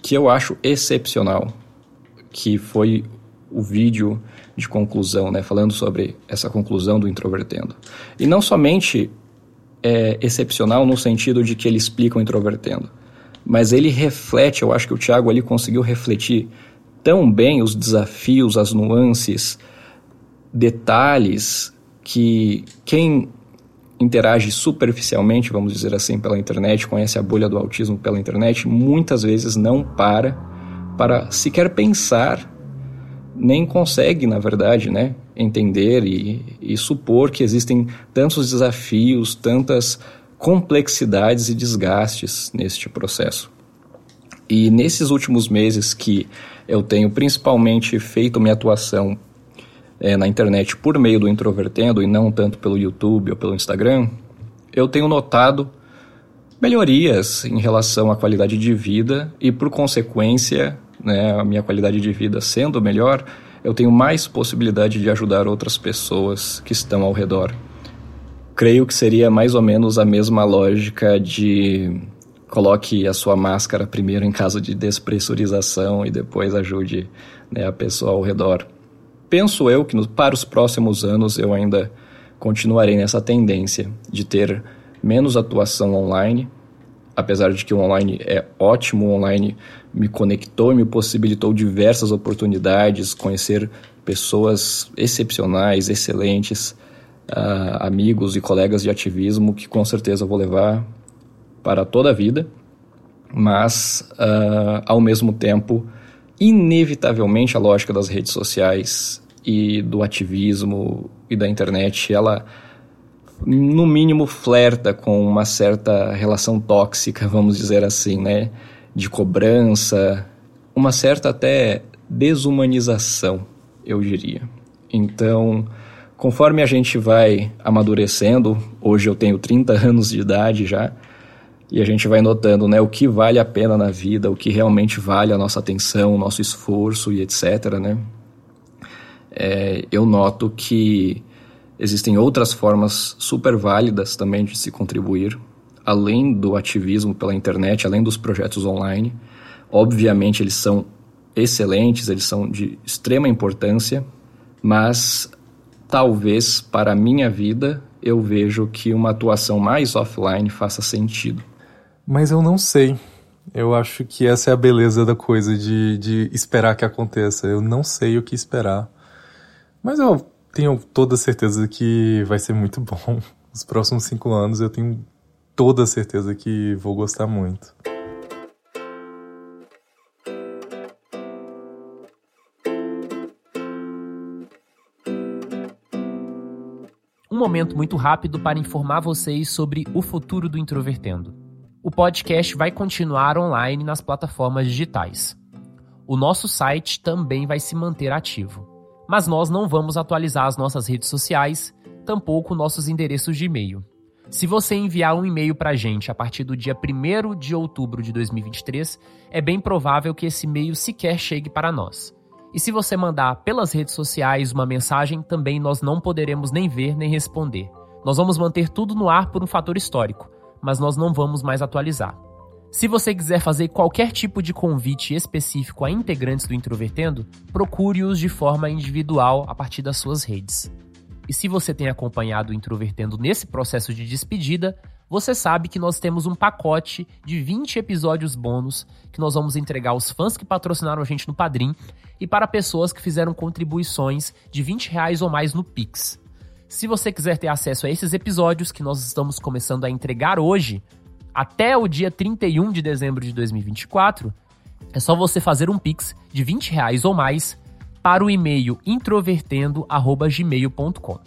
que eu acho excepcional, que foi o vídeo de conclusão, né, falando sobre essa conclusão do introvertendo. E não somente é excepcional no sentido de que ele explica o introvertendo, mas ele reflete, eu acho que o Tiago ali conseguiu refletir tão bem os desafios, as nuances, detalhes que quem interage superficialmente, vamos dizer assim, pela internet, conhece a bolha do autismo pela internet, muitas vezes não para para sequer pensar, nem consegue, na verdade, né, entender e, e supor que existem tantos desafios, tantas complexidades e desgastes neste processo. E nesses últimos meses que eu tenho principalmente feito minha atuação é, na internet por meio do Introvertendo e não tanto pelo YouTube ou pelo Instagram, eu tenho notado melhorias em relação à qualidade de vida e, por consequência, né, a minha qualidade de vida sendo melhor, eu tenho mais possibilidade de ajudar outras pessoas que estão ao redor. Creio que seria mais ou menos a mesma lógica de coloque a sua máscara primeiro em caso de despressurização e depois ajude né, a pessoa ao redor penso eu que no, para os próximos anos eu ainda continuarei nessa tendência de ter menos atuação online, apesar de que o online é ótimo, o online me conectou e me possibilitou diversas oportunidades, conhecer pessoas excepcionais, excelentes, uh, amigos e colegas de ativismo que com certeza vou levar para toda a vida, mas uh, ao mesmo tempo, inevitavelmente a lógica das redes sociais e do ativismo e da internet, ela no mínimo flerta com uma certa relação tóxica, vamos dizer assim, né, de cobrança, uma certa até desumanização, eu diria. Então, conforme a gente vai amadurecendo, hoje eu tenho 30 anos de idade já, e a gente vai notando, né, o que vale a pena na vida, o que realmente vale a nossa atenção, o nosso esforço e etc, né? é, eu noto que existem outras formas super válidas também de se contribuir, além do ativismo pela internet, além dos projetos online. Obviamente, eles são excelentes, eles são de extrema importância, mas talvez para a minha vida eu vejo que uma atuação mais offline faça sentido. Mas eu não sei. Eu acho que essa é a beleza da coisa de, de esperar que aconteça. Eu não sei o que esperar. Mas eu tenho toda certeza que vai ser muito bom. Os próximos cinco anos eu tenho toda certeza que vou gostar muito. Um momento muito rápido para informar vocês sobre o futuro do Introvertendo. O podcast vai continuar online nas plataformas digitais. O nosso site também vai se manter ativo mas nós não vamos atualizar as nossas redes sociais, tampouco nossos endereços de e-mail. Se você enviar um e-mail para a gente a partir do dia 1 de outubro de 2023, é bem provável que esse e-mail sequer chegue para nós. E se você mandar pelas redes sociais uma mensagem, também nós não poderemos nem ver nem responder. Nós vamos manter tudo no ar por um fator histórico, mas nós não vamos mais atualizar. Se você quiser fazer qualquer tipo de convite específico a integrantes do Introvertendo, procure-os de forma individual a partir das suas redes. E se você tem acompanhado o Introvertendo nesse processo de despedida, você sabe que nós temos um pacote de 20 episódios bônus que nós vamos entregar aos fãs que patrocinaram a gente no Padrim e para pessoas que fizeram contribuições de 20 reais ou mais no Pix. Se você quiser ter acesso a esses episódios que nós estamos começando a entregar hoje, até o dia 31 de dezembro de 2024, é só você fazer um Pix de 20 reais ou mais para o e-mail introvertendo@gmail.com.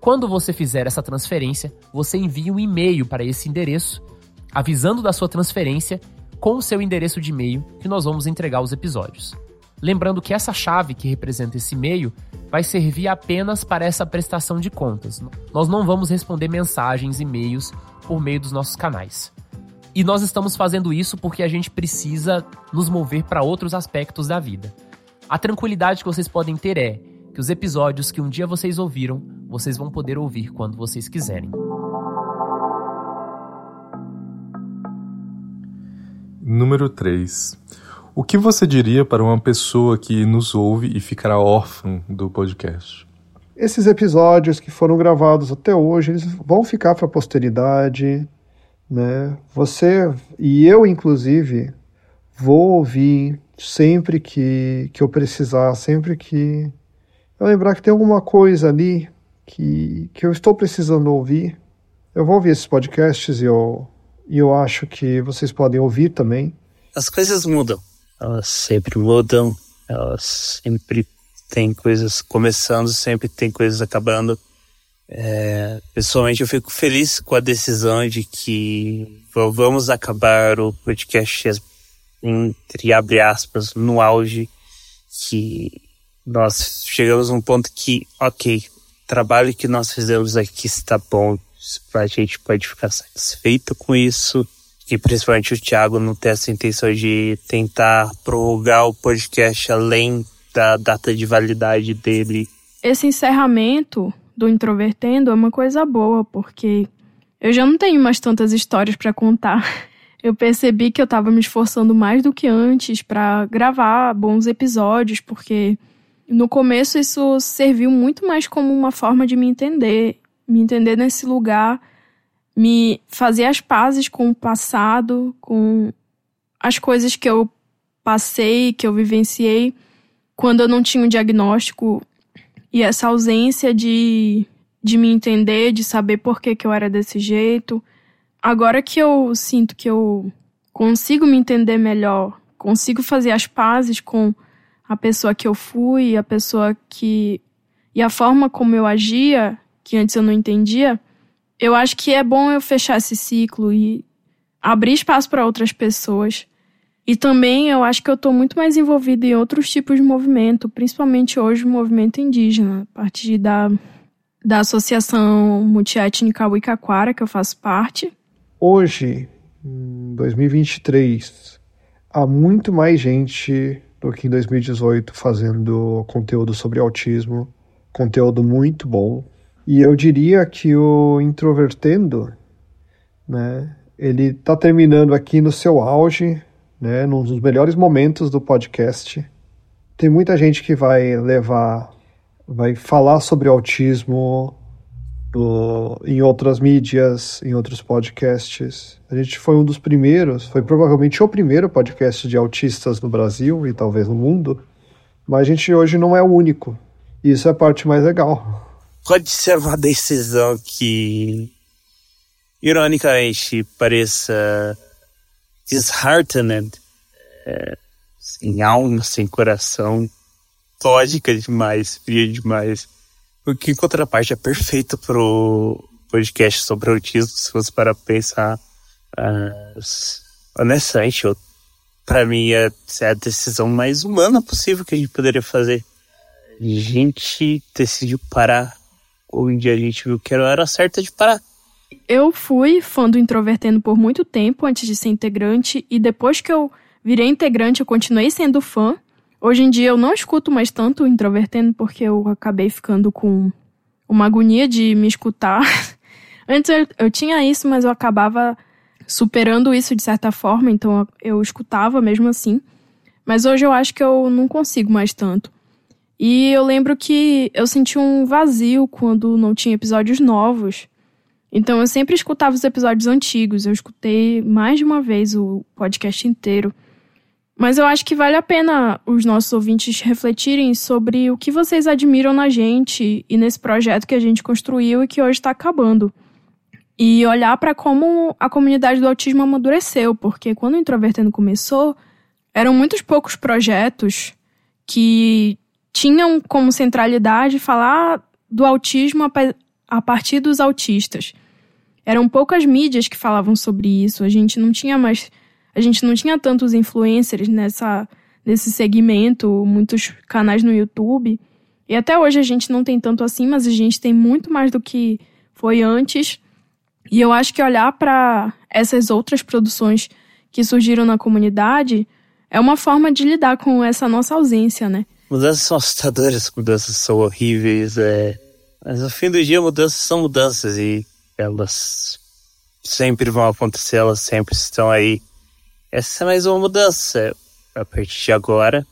Quando você fizer essa transferência, você envia um e-mail para esse endereço avisando da sua transferência com o seu endereço de e-mail que nós vamos entregar os episódios. Lembrando que essa chave que representa esse e-mail vai servir apenas para essa prestação de contas. Nós não vamos responder mensagens, e-mails por meio dos nossos canais. E nós estamos fazendo isso porque a gente precisa nos mover para outros aspectos da vida. A tranquilidade que vocês podem ter é que os episódios que um dia vocês ouviram, vocês vão poder ouvir quando vocês quiserem. Número 3. O que você diria para uma pessoa que nos ouve e ficará órfã do podcast? Esses episódios que foram gravados até hoje, eles vão ficar para a posteridade, né? Você e eu, inclusive, vou ouvir sempre que, que eu precisar, sempre que eu lembrar que tem alguma coisa ali que, que eu estou precisando ouvir, eu vou ouvir esses podcasts e eu, e eu acho que vocês podem ouvir também. As coisas mudam. Elas sempre mudam. Elas sempre tem coisas começando, sempre tem coisas acabando. É, pessoalmente, eu fico feliz com a decisão de que vamos acabar o podcast entre abre aspas, no auge, que nós chegamos a um ponto que, ok, trabalho que nós fizemos aqui está bom, a gente pode ficar satisfeito com isso, e principalmente o Thiago não ter essa intenção de tentar prorrogar o podcast além da data de validade dele. Esse encerramento do Introvertendo é uma coisa boa, porque eu já não tenho mais tantas histórias para contar. Eu percebi que eu estava me esforçando mais do que antes para gravar bons episódios, porque no começo isso serviu muito mais como uma forma de me entender, me entender nesse lugar, me fazer as pazes com o passado, com as coisas que eu passei, que eu vivenciei quando eu não tinha um diagnóstico e essa ausência de, de me entender, de saber por que, que eu era desse jeito agora que eu sinto que eu consigo me entender melhor, consigo fazer as pazes com a pessoa que eu fui, a pessoa que. e a forma como eu agia, que antes eu não entendia, eu acho que é bom eu fechar esse ciclo e abrir espaço para outras pessoas. E também eu acho que eu estou muito mais envolvida em outros tipos de movimento, principalmente hoje o movimento indígena, a partir da, da Associação Multiétnica Wicaquara, que eu faço parte, Hoje, em 2023, há muito mais gente do que em 2018 fazendo conteúdo sobre autismo, conteúdo muito bom. E eu diria que o Introvertendo, né, ele está terminando aqui no seu auge, né, num dos melhores momentos do podcast. Tem muita gente que vai levar, vai falar sobre autismo no, em outras mídias, em outros podcasts. A gente foi um dos primeiros, foi provavelmente o primeiro podcast de autistas no Brasil e talvez no mundo, mas a gente hoje não é o único. E isso é a parte mais legal. Pode ser uma decisão que, ironicamente, pareça disheartening, é, sem alma, sem coração, lógica demais, fria demais o que, em contraparte, é perfeito pro podcast sobre autismo, se fosse para pensar. Uh, honestamente, pra mim, é, é a decisão mais humana possível que a gente poderia fazer. A gente decidiu parar. Dia a gente viu que era a hora certa de parar. Eu fui fã do Introvertendo por muito tempo antes de ser integrante, e depois que eu virei integrante, eu continuei sendo fã. Hoje em dia eu não escuto mais tanto o introvertendo porque eu acabei ficando com uma agonia de me escutar. Antes eu, eu, tinha isso, mas eu acabava superando isso de certa forma, então eu, escutava mesmo assim. Mas hoje eu acho que eu não consigo mais tanto. E eu lembro que eu senti um vazio quando não tinha episódios novos. Então eu sempre escutava os episódios antigos. Eu escutei mais de uma vez o podcast inteiro. Mas eu acho que vale a pena os nossos ouvintes refletirem sobre o que vocês admiram na gente e nesse projeto que a gente construiu e que hoje está acabando. E olhar para como a comunidade do autismo amadureceu, porque quando o Introvertendo começou, eram muitos poucos projetos que tinham como centralidade falar do autismo a partir dos autistas. Eram poucas mídias que falavam sobre isso, a gente não tinha mais a gente não tinha tantos influencers nessa, nesse segmento, muitos canais no YouTube. E até hoje a gente não tem tanto assim, mas a gente tem muito mais do que foi antes. E eu acho que olhar para essas outras produções que surgiram na comunidade é uma forma de lidar com essa nossa ausência, né? Mudanças são assustadoras, mudanças são horríveis, é... mas no fim do dia mudanças são mudanças e elas sempre vão acontecer, elas sempre estão aí essa é mais uma mudança. A partir de agora,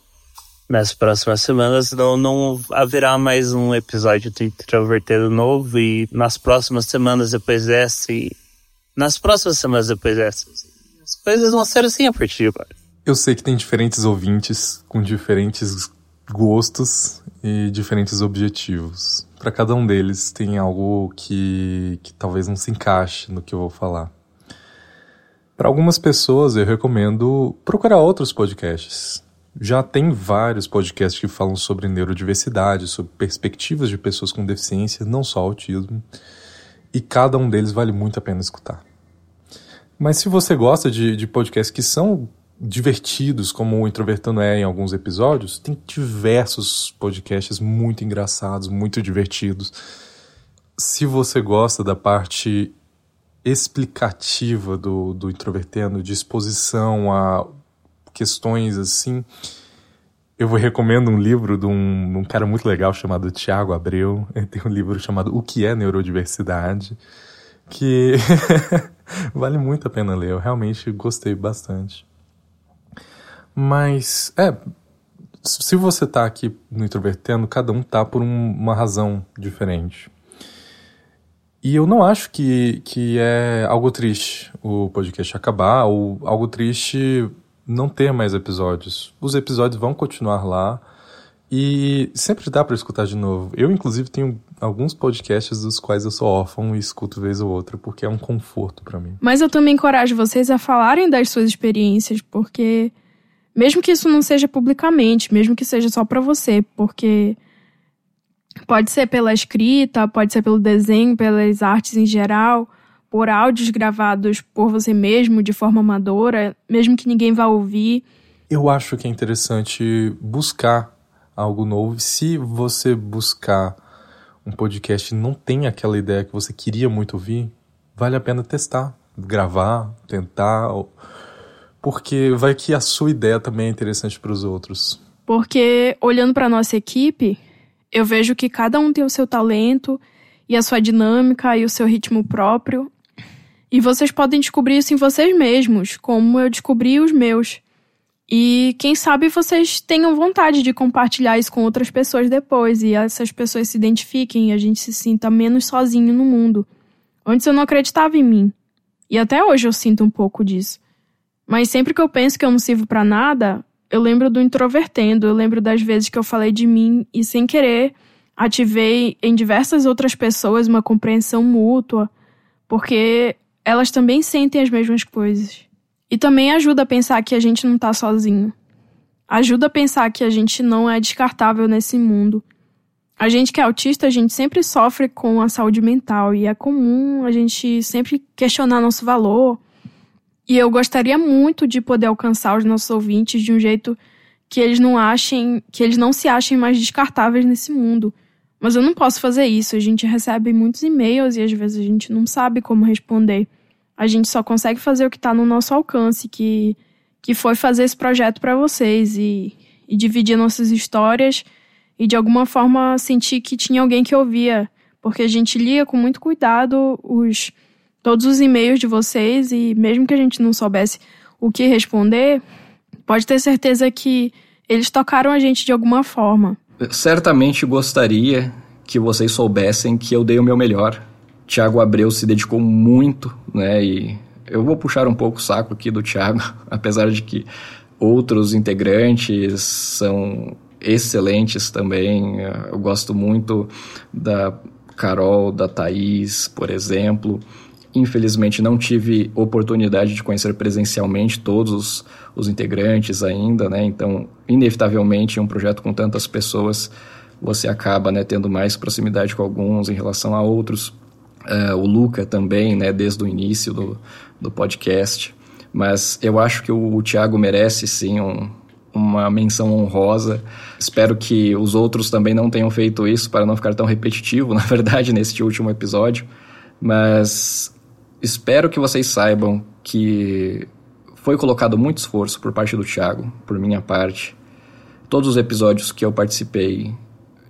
nas próximas semanas, não, não haverá mais um episódio do Introvertido novo. E nas próximas semanas depois dessa, e nas próximas semanas depois dessa, as coisas vão ser assim a partir de agora. Eu sei que tem diferentes ouvintes com diferentes gostos e diferentes objetivos. Para cada um deles tem algo que, que talvez não se encaixe no que eu vou falar. Para algumas pessoas, eu recomendo procurar outros podcasts. Já tem vários podcasts que falam sobre neurodiversidade, sobre perspectivas de pessoas com deficiência, não só autismo, e cada um deles vale muito a pena escutar. Mas se você gosta de, de podcasts que são divertidos, como o Introvertando é em alguns episódios, tem diversos podcasts muito engraçados, muito divertidos. Se você gosta da parte explicativa do, do introvertendo, de exposição a questões assim. Eu vou recomendo um livro de um, um cara muito legal chamado Tiago Abreu. Ele tem um livro chamado O que é Neurodiversidade, que vale muito a pena ler. Eu realmente gostei bastante. Mas, é, se você tá aqui no Introvertendo, cada um tá por um, uma razão diferente. E eu não acho que, que é algo triste o podcast acabar, ou algo triste não ter mais episódios. Os episódios vão continuar lá e sempre dá para escutar de novo. Eu, inclusive, tenho alguns podcasts dos quais eu sou órfão e escuto vez ou outra, porque é um conforto para mim. Mas eu também encorajo vocês a falarem das suas experiências, porque mesmo que isso não seja publicamente, mesmo que seja só para você, porque Pode ser pela escrita, pode ser pelo desenho, pelas artes em geral, por áudios gravados por você mesmo de forma amadora, mesmo que ninguém vá ouvir. Eu acho que é interessante buscar algo novo. Se você buscar um podcast e não tem aquela ideia que você queria muito ouvir, vale a pena testar, gravar, tentar, porque vai que a sua ideia também é interessante para os outros. Porque olhando para nossa equipe, eu vejo que cada um tem o seu talento e a sua dinâmica e o seu ritmo próprio. E vocês podem descobrir isso em vocês mesmos, como eu descobri os meus. E quem sabe vocês tenham vontade de compartilhar isso com outras pessoas depois e essas pessoas se identifiquem e a gente se sinta menos sozinho no mundo. Antes eu não acreditava em mim. E até hoje eu sinto um pouco disso. Mas sempre que eu penso que eu não sirvo para nada, eu lembro do introvertendo, eu lembro das vezes que eu falei de mim e sem querer ativei em diversas outras pessoas uma compreensão mútua, porque elas também sentem as mesmas coisas. E também ajuda a pensar que a gente não tá sozinho. Ajuda a pensar que a gente não é descartável nesse mundo. A gente que é autista, a gente sempre sofre com a saúde mental e é comum a gente sempre questionar nosso valor, e eu gostaria muito de poder alcançar os nossos ouvintes de um jeito que eles não achem, que eles não se achem mais descartáveis nesse mundo. Mas eu não posso fazer isso. A gente recebe muitos e-mails e às vezes a gente não sabe como responder. A gente só consegue fazer o que está no nosso alcance, que, que foi fazer esse projeto para vocês e, e dividir nossas histórias e de alguma forma sentir que tinha alguém que ouvia. Porque a gente lia com muito cuidado os todos os e-mails de vocês e mesmo que a gente não soubesse o que responder, pode ter certeza que eles tocaram a gente de alguma forma. certamente gostaria que vocês soubessem que eu dei o meu melhor. Tiago Abreu se dedicou muito, né? E eu vou puxar um pouco o saco aqui do Tiago, apesar de que outros integrantes são excelentes também. Eu gosto muito da Carol, da Thaís, por exemplo. Infelizmente não tive oportunidade de conhecer presencialmente todos os, os integrantes ainda, né? Então, inevitavelmente, um projeto com tantas pessoas, você acaba né, tendo mais proximidade com alguns em relação a outros. Uh, o Luca também, né, desde o início do, do podcast. Mas eu acho que o, o Thiago merece sim um, uma menção honrosa. Espero que os outros também não tenham feito isso para não ficar tão repetitivo, na verdade, neste último episódio. Mas Espero que vocês saibam que foi colocado muito esforço por parte do Thiago, por minha parte. Todos os episódios que eu participei,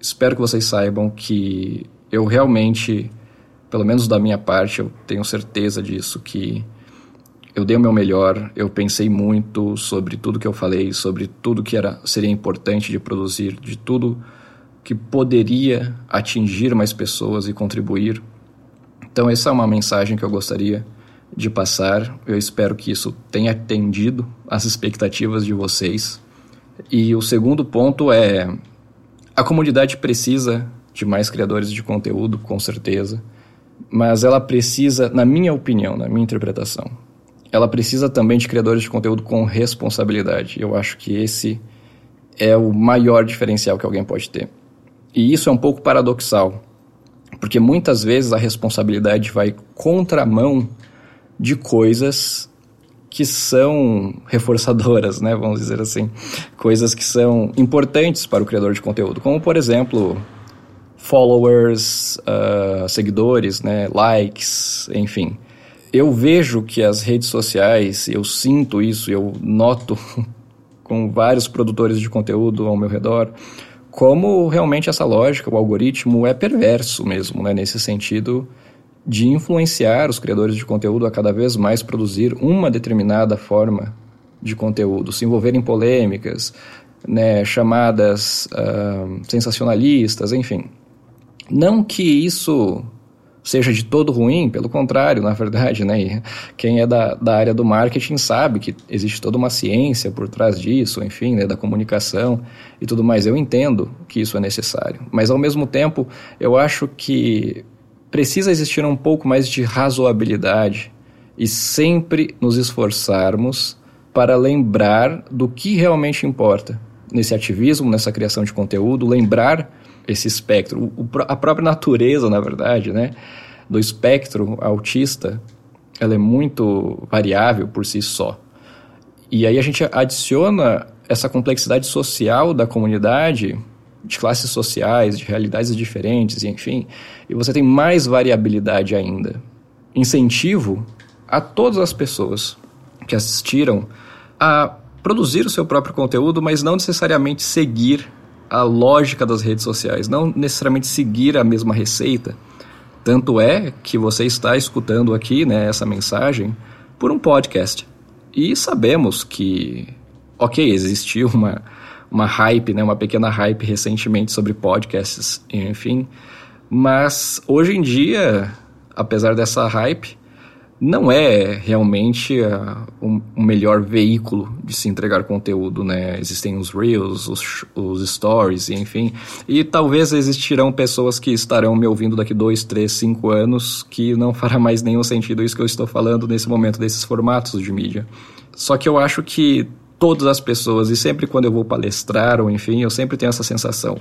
espero que vocês saibam que eu realmente, pelo menos da minha parte, eu tenho certeza disso, que eu dei o meu melhor, eu pensei muito sobre tudo que eu falei, sobre tudo que era, seria importante de produzir, de tudo que poderia atingir mais pessoas e contribuir então, essa é uma mensagem que eu gostaria de passar. Eu espero que isso tenha atendido as expectativas de vocês. E o segundo ponto é: a comunidade precisa de mais criadores de conteúdo, com certeza, mas ela precisa, na minha opinião, na minha interpretação, ela precisa também de criadores de conteúdo com responsabilidade. Eu acho que esse é o maior diferencial que alguém pode ter. E isso é um pouco paradoxal, porque muitas vezes a responsabilidade vai contramão de coisas que são reforçadoras, né? Vamos dizer assim. Coisas que são importantes para o criador de conteúdo, como por exemplo followers, uh, seguidores, né? likes, enfim. Eu vejo que as redes sociais, eu sinto isso, eu noto com vários produtores de conteúdo ao meu redor, como realmente essa lógica, o algoritmo é perverso mesmo, né, nesse sentido de influenciar os criadores de conteúdo a cada vez mais produzir uma determinada forma de conteúdo, se envolver em polêmicas, né, chamadas uh, sensacionalistas, enfim. Não que isso seja de todo ruim, pelo contrário, na verdade, né? E quem é da, da área do marketing sabe que existe toda uma ciência por trás disso, enfim, né, da comunicação e tudo mais. Eu entendo que isso é necessário, mas ao mesmo tempo eu acho que precisa existir um pouco mais de razoabilidade e sempre nos esforçarmos para lembrar do que realmente importa nesse ativismo, nessa criação de conteúdo, lembrar esse espectro, o, a própria natureza, na verdade, né, do espectro autista, ela é muito variável por si só. E aí a gente adiciona essa complexidade social da comunidade, de classes sociais, de realidades diferentes, enfim, e você tem mais variabilidade ainda. Incentivo a todas as pessoas que assistiram a produzir o seu próprio conteúdo, mas não necessariamente seguir a lógica das redes sociais, não necessariamente seguir a mesma receita. Tanto é que você está escutando aqui né, essa mensagem por um podcast. E sabemos que, ok, existiu uma, uma hype, né, uma pequena hype recentemente sobre podcasts, enfim. Mas hoje em dia, apesar dessa hype, não é realmente uh, um, um, melhor veículo de se entregar conteúdo, né? Existem os Reels, os, os Stories, enfim. E talvez existirão pessoas que estarão me ouvindo daqui dois, três, cinco anos que não fará mais nenhum sentido isso que eu estou falando nesse momento desses formatos de mídia. Só que eu acho que todas as pessoas, e sempre quando eu vou palestrar ou enfim, eu sempre tenho essa sensação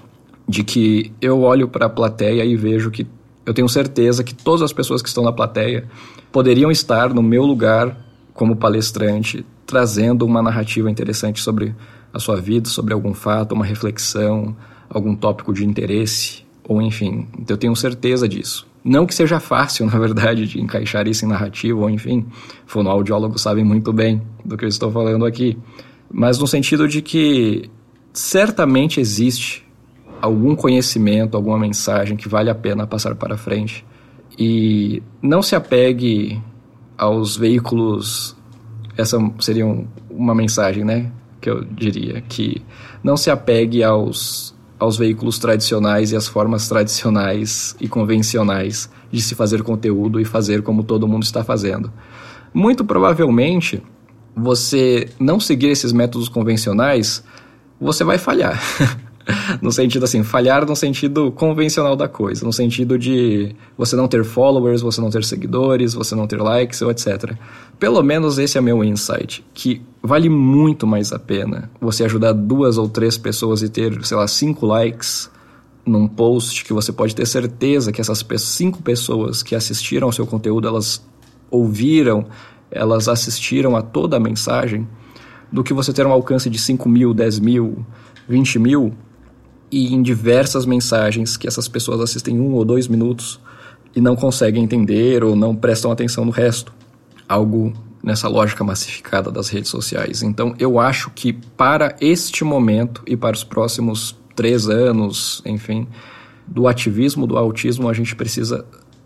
de que eu olho para a plateia e vejo que eu tenho certeza que todas as pessoas que estão na plateia poderiam estar no meu lugar como palestrante, trazendo uma narrativa interessante sobre a sua vida, sobre algum fato, uma reflexão, algum tópico de interesse, ou enfim. Então eu tenho certeza disso. Não que seja fácil, na verdade, de encaixar isso em narrativa, ou enfim, fonoaudiólogos sabem muito bem do que eu estou falando aqui, mas no sentido de que certamente existe algum conhecimento, alguma mensagem que vale a pena passar para frente. E não se apegue aos veículos. Essa seria um, uma mensagem, né? Que eu diria. Que não se apegue aos, aos veículos tradicionais e às formas tradicionais e convencionais de se fazer conteúdo e fazer como todo mundo está fazendo. Muito provavelmente, você não seguir esses métodos convencionais, você vai falhar. no sentido assim, falhar no sentido convencional da coisa, no sentido de você não ter followers, você não ter seguidores, você não ter likes ou etc. Pelo menos esse é meu insight, que vale muito mais a pena você ajudar duas ou três pessoas e ter, sei lá, cinco likes num post que você pode ter certeza que essas cinco pessoas que assistiram ao seu conteúdo, elas ouviram, elas assistiram a toda a mensagem, do que você ter um alcance de 5 mil, 10 mil, 20 mil, e em diversas mensagens que essas pessoas assistem um ou dois minutos e não conseguem entender ou não prestam atenção no resto. Algo nessa lógica massificada das redes sociais. Então, eu acho que para este momento e para os próximos três anos, enfim, do ativismo, do autismo, a gente precisa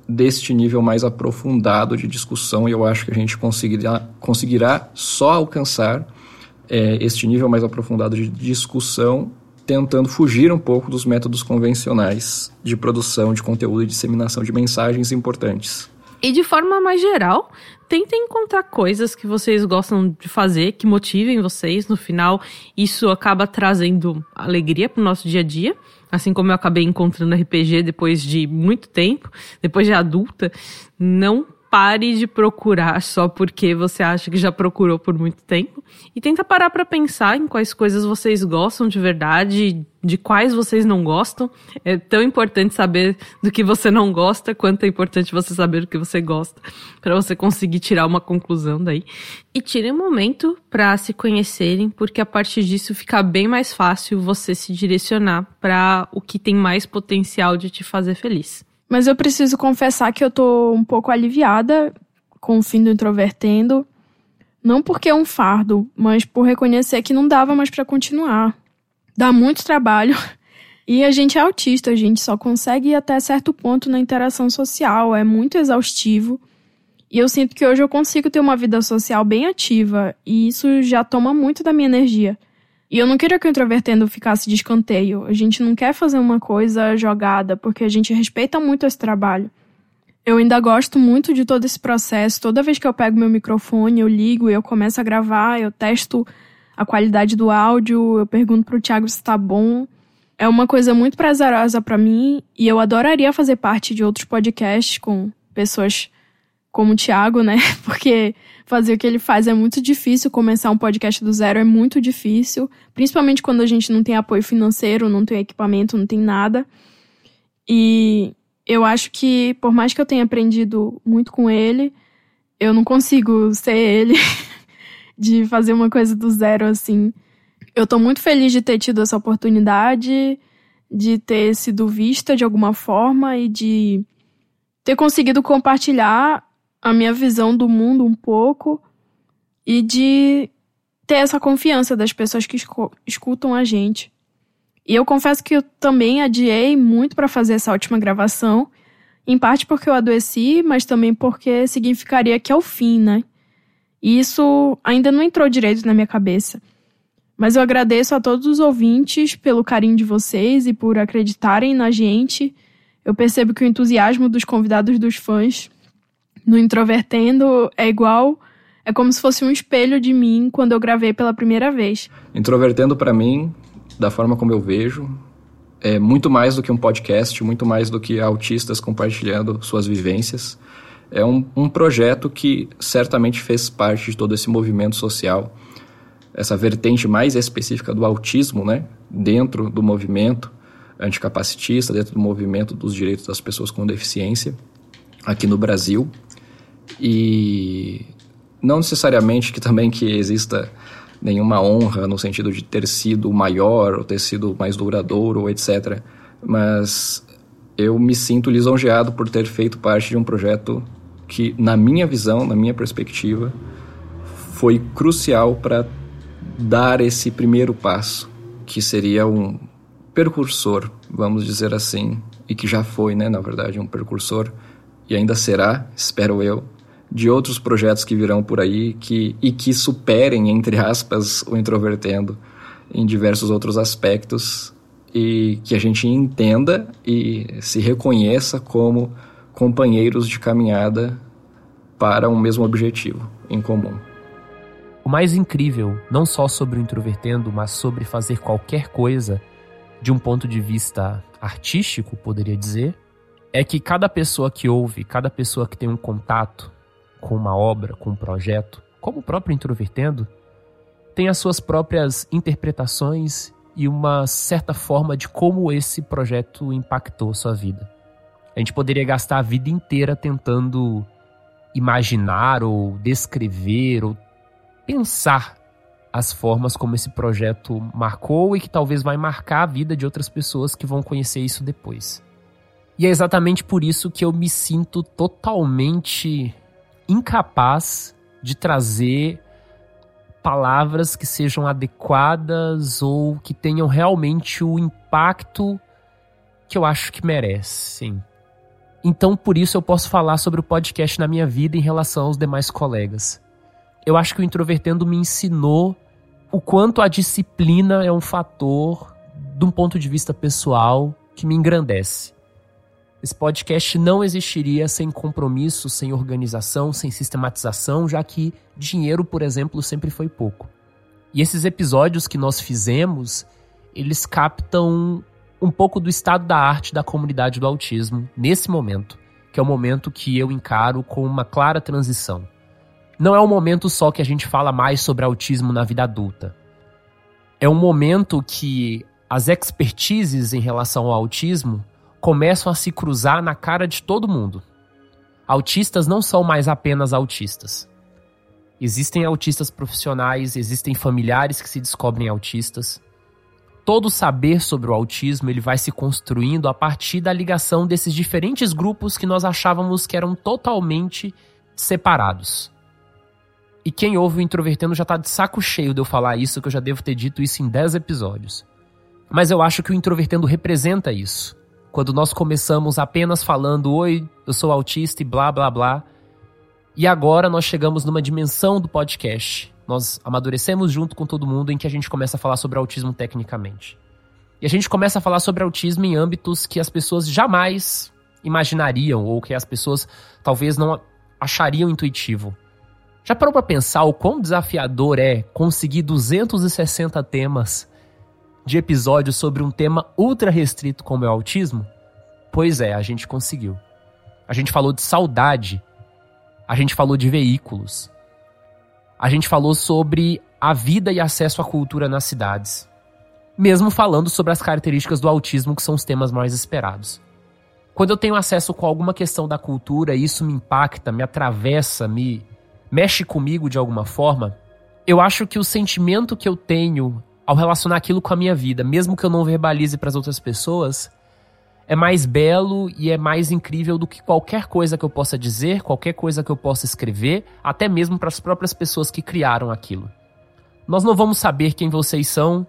deste nível mais aprofundado de discussão e eu acho que a gente conseguirá, conseguirá só alcançar é, este nível mais aprofundado de discussão tentando fugir um pouco dos métodos convencionais de produção de conteúdo e disseminação de mensagens importantes. E de forma mais geral, tentem encontrar coisas que vocês gostam de fazer, que motivem vocês. No final, isso acaba trazendo alegria para o nosso dia a dia. Assim como eu acabei encontrando RPG depois de muito tempo, depois de adulta. Não pare de procurar só porque você acha que já procurou por muito tempo e tenta parar para pensar em quais coisas vocês gostam de verdade, de quais vocês não gostam. É tão importante saber do que você não gosta quanto é importante você saber do que você gosta para você conseguir tirar uma conclusão daí. E tirem um momento para se conhecerem, porque a partir disso fica bem mais fácil você se direcionar para o que tem mais potencial de te fazer feliz. Mas eu preciso confessar que eu tô um pouco aliviada com o fim do introvertendo. Não porque é um fardo, mas por reconhecer que não dava mais para continuar. Dá muito trabalho. E a gente é autista, a gente só consegue ir até certo ponto na interação social, é muito exaustivo. E eu sinto que hoje eu consigo ter uma vida social bem ativa, e isso já toma muito da minha energia. E eu não queria que o introvertendo ficasse de escanteio. A gente não quer fazer uma coisa jogada, porque a gente respeita muito esse trabalho. Eu ainda gosto muito de todo esse processo. Toda vez que eu pego meu microfone, eu ligo e eu começo a gravar, eu testo a qualidade do áudio, eu pergunto pro Thiago se tá bom. É uma coisa muito prazerosa para mim e eu adoraria fazer parte de outros podcasts com pessoas como o Thiago, né? Porque fazer o que ele faz é muito difícil, começar um podcast do zero é muito difícil, principalmente quando a gente não tem apoio financeiro, não tem equipamento, não tem nada. E eu acho que, por mais que eu tenha aprendido muito com ele, eu não consigo ser ele, de fazer uma coisa do zero assim. Eu tô muito feliz de ter tido essa oportunidade, de ter sido vista de alguma forma e de ter conseguido compartilhar a minha visão do mundo um pouco e de ter essa confiança das pessoas que escutam a gente. E eu confesso que eu também adiei muito para fazer essa última gravação, em parte porque eu adoeci, mas também porque significaria que é o fim, né? E isso ainda não entrou direito na minha cabeça. Mas eu agradeço a todos os ouvintes pelo carinho de vocês e por acreditarem na gente. Eu percebo que o entusiasmo dos convidados dos fãs no Introvertendo é igual. É como se fosse um espelho de mim quando eu gravei pela primeira vez. Introvertendo para mim, da forma como eu vejo, é muito mais do que um podcast, muito mais do que autistas compartilhando suas vivências. É um, um projeto que certamente fez parte de todo esse movimento social, essa vertente mais específica do autismo, né? Dentro do movimento anticapacitista, dentro do movimento dos direitos das pessoas com deficiência aqui no Brasil e não necessariamente que também que exista nenhuma honra no sentido de ter sido maior ou ter sido mais duradouro, etc. Mas eu me sinto lisonjeado por ter feito parte de um projeto que, na minha visão, na minha perspectiva, foi crucial para dar esse primeiro passo, que seria um percursor, vamos dizer assim, e que já foi, né, na verdade, um percursor e ainda será, espero eu, de outros projetos que virão por aí que, e que superem, entre aspas, o Introvertendo em diversos outros aspectos e que a gente entenda e se reconheça como companheiros de caminhada para um mesmo objetivo em comum. O mais incrível, não só sobre o introvertendo, mas sobre fazer qualquer coisa de um ponto de vista artístico, poderia dizer, é que cada pessoa que ouve, cada pessoa que tem um contato com uma obra, com um projeto, como o próprio introvertendo, tem as suas próprias interpretações e uma certa forma de como esse projeto impactou sua vida. A gente poderia gastar a vida inteira tentando imaginar ou descrever ou pensar as formas como esse projeto marcou e que talvez vai marcar a vida de outras pessoas que vão conhecer isso depois. E é exatamente por isso que eu me sinto totalmente incapaz de trazer palavras que sejam adequadas ou que tenham realmente o impacto que eu acho que merecem. Então, por isso eu posso falar sobre o podcast na minha vida em relação aos demais colegas. Eu acho que o Introvertendo me ensinou o quanto a disciplina é um fator, de um ponto de vista pessoal, que me engrandece. Esse podcast não existiria sem compromisso, sem organização, sem sistematização, já que dinheiro, por exemplo, sempre foi pouco. E esses episódios que nós fizemos, eles captam um pouco do estado da arte da comunidade do autismo nesse momento, que é o momento que eu encaro com uma clara transição. Não é um momento só que a gente fala mais sobre autismo na vida adulta. É um momento que as expertises em relação ao autismo começam a se cruzar na cara de todo mundo. Autistas não são mais apenas autistas. Existem autistas profissionais, existem familiares que se descobrem autistas. Todo saber sobre o autismo ele vai se construindo a partir da ligação desses diferentes grupos que nós achávamos que eram totalmente separados. E quem ouve o Introvertendo já tá de saco cheio de eu falar isso, que eu já devo ter dito isso em 10 episódios. Mas eu acho que o Introvertendo representa isso quando nós começamos apenas falando oi, eu sou autista e blá blá blá. E agora nós chegamos numa dimensão do podcast. Nós amadurecemos junto com todo mundo em que a gente começa a falar sobre autismo tecnicamente. E a gente começa a falar sobre autismo em âmbitos que as pessoas jamais imaginariam ou que as pessoas talvez não achariam intuitivo. Já parou para pensar o quão desafiador é conseguir 260 temas de episódios sobre um tema ultra restrito como é o autismo? Pois é, a gente conseguiu. A gente falou de saudade. A gente falou de veículos. A gente falou sobre a vida e acesso à cultura nas cidades. Mesmo falando sobre as características do autismo, que são os temas mais esperados. Quando eu tenho acesso com alguma questão da cultura, isso me impacta, me atravessa, me mexe comigo de alguma forma, eu acho que o sentimento que eu tenho ao relacionar aquilo com a minha vida, mesmo que eu não verbalize para as outras pessoas, é mais belo e é mais incrível do que qualquer coisa que eu possa dizer, qualquer coisa que eu possa escrever, até mesmo para as próprias pessoas que criaram aquilo. Nós não vamos saber quem vocês são,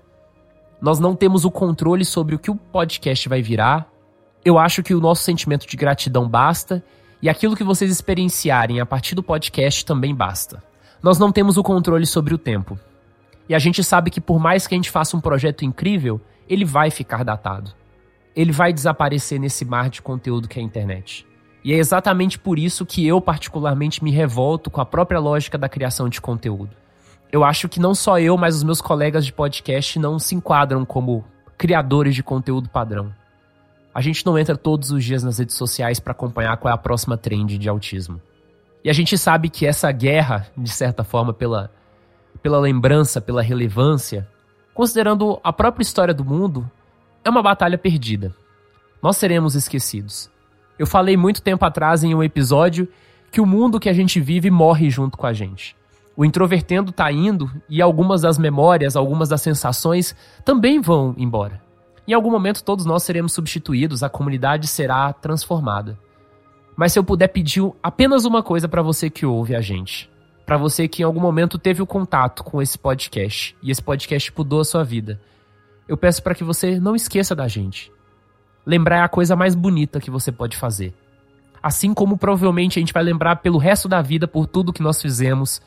nós não temos o controle sobre o que o podcast vai virar. Eu acho que o nosso sentimento de gratidão basta e aquilo que vocês experienciarem a partir do podcast também basta. Nós não temos o controle sobre o tempo. E a gente sabe que por mais que a gente faça um projeto incrível, ele vai ficar datado. Ele vai desaparecer nesse mar de conteúdo que é a internet. E é exatamente por isso que eu, particularmente, me revolto com a própria lógica da criação de conteúdo. Eu acho que não só eu, mas os meus colegas de podcast não se enquadram como criadores de conteúdo padrão. A gente não entra todos os dias nas redes sociais para acompanhar qual é a próxima trend de autismo. E a gente sabe que essa guerra, de certa forma, pela pela lembrança, pela relevância, considerando a própria história do mundo, é uma batalha perdida. Nós seremos esquecidos. Eu falei muito tempo atrás em um episódio que o mundo que a gente vive morre junto com a gente. O introvertendo tá indo e algumas das memórias, algumas das sensações também vão embora. Em algum momento todos nós seremos substituídos, a comunidade será transformada. Mas se eu puder pedir apenas uma coisa para você que ouve a gente, para você que em algum momento teve o contato com esse podcast e esse podcast mudou a sua vida. Eu peço para que você não esqueça da gente. Lembrar é a coisa mais bonita que você pode fazer. Assim como provavelmente a gente vai lembrar pelo resto da vida por tudo que nós fizemos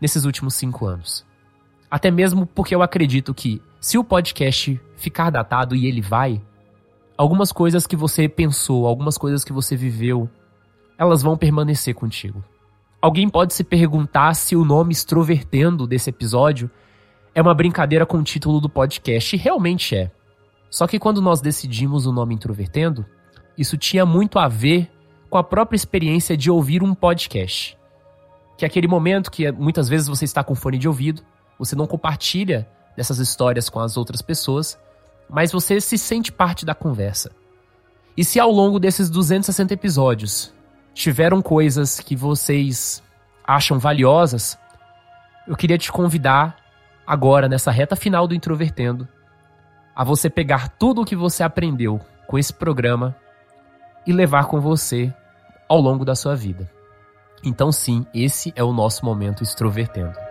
nesses últimos cinco anos. Até mesmo porque eu acredito que se o podcast ficar datado e ele vai, algumas coisas que você pensou, algumas coisas que você viveu, elas vão permanecer contigo. Alguém pode se perguntar se o nome extrovertendo desse episódio é uma brincadeira com o título do podcast, e realmente é. Só que quando nós decidimos o nome Introvertendo, isso tinha muito a ver com a própria experiência de ouvir um podcast. Que é aquele momento que muitas vezes você está com fone de ouvido, você não compartilha dessas histórias com as outras pessoas, mas você se sente parte da conversa. E se ao longo desses 260 episódios tiveram coisas que vocês acham valiosas, eu queria te convidar agora nessa reta final do Introvertendo a você pegar tudo o que você aprendeu com esse programa e levar com você ao longo da sua vida. Então sim, esse é o nosso momento extrovertendo.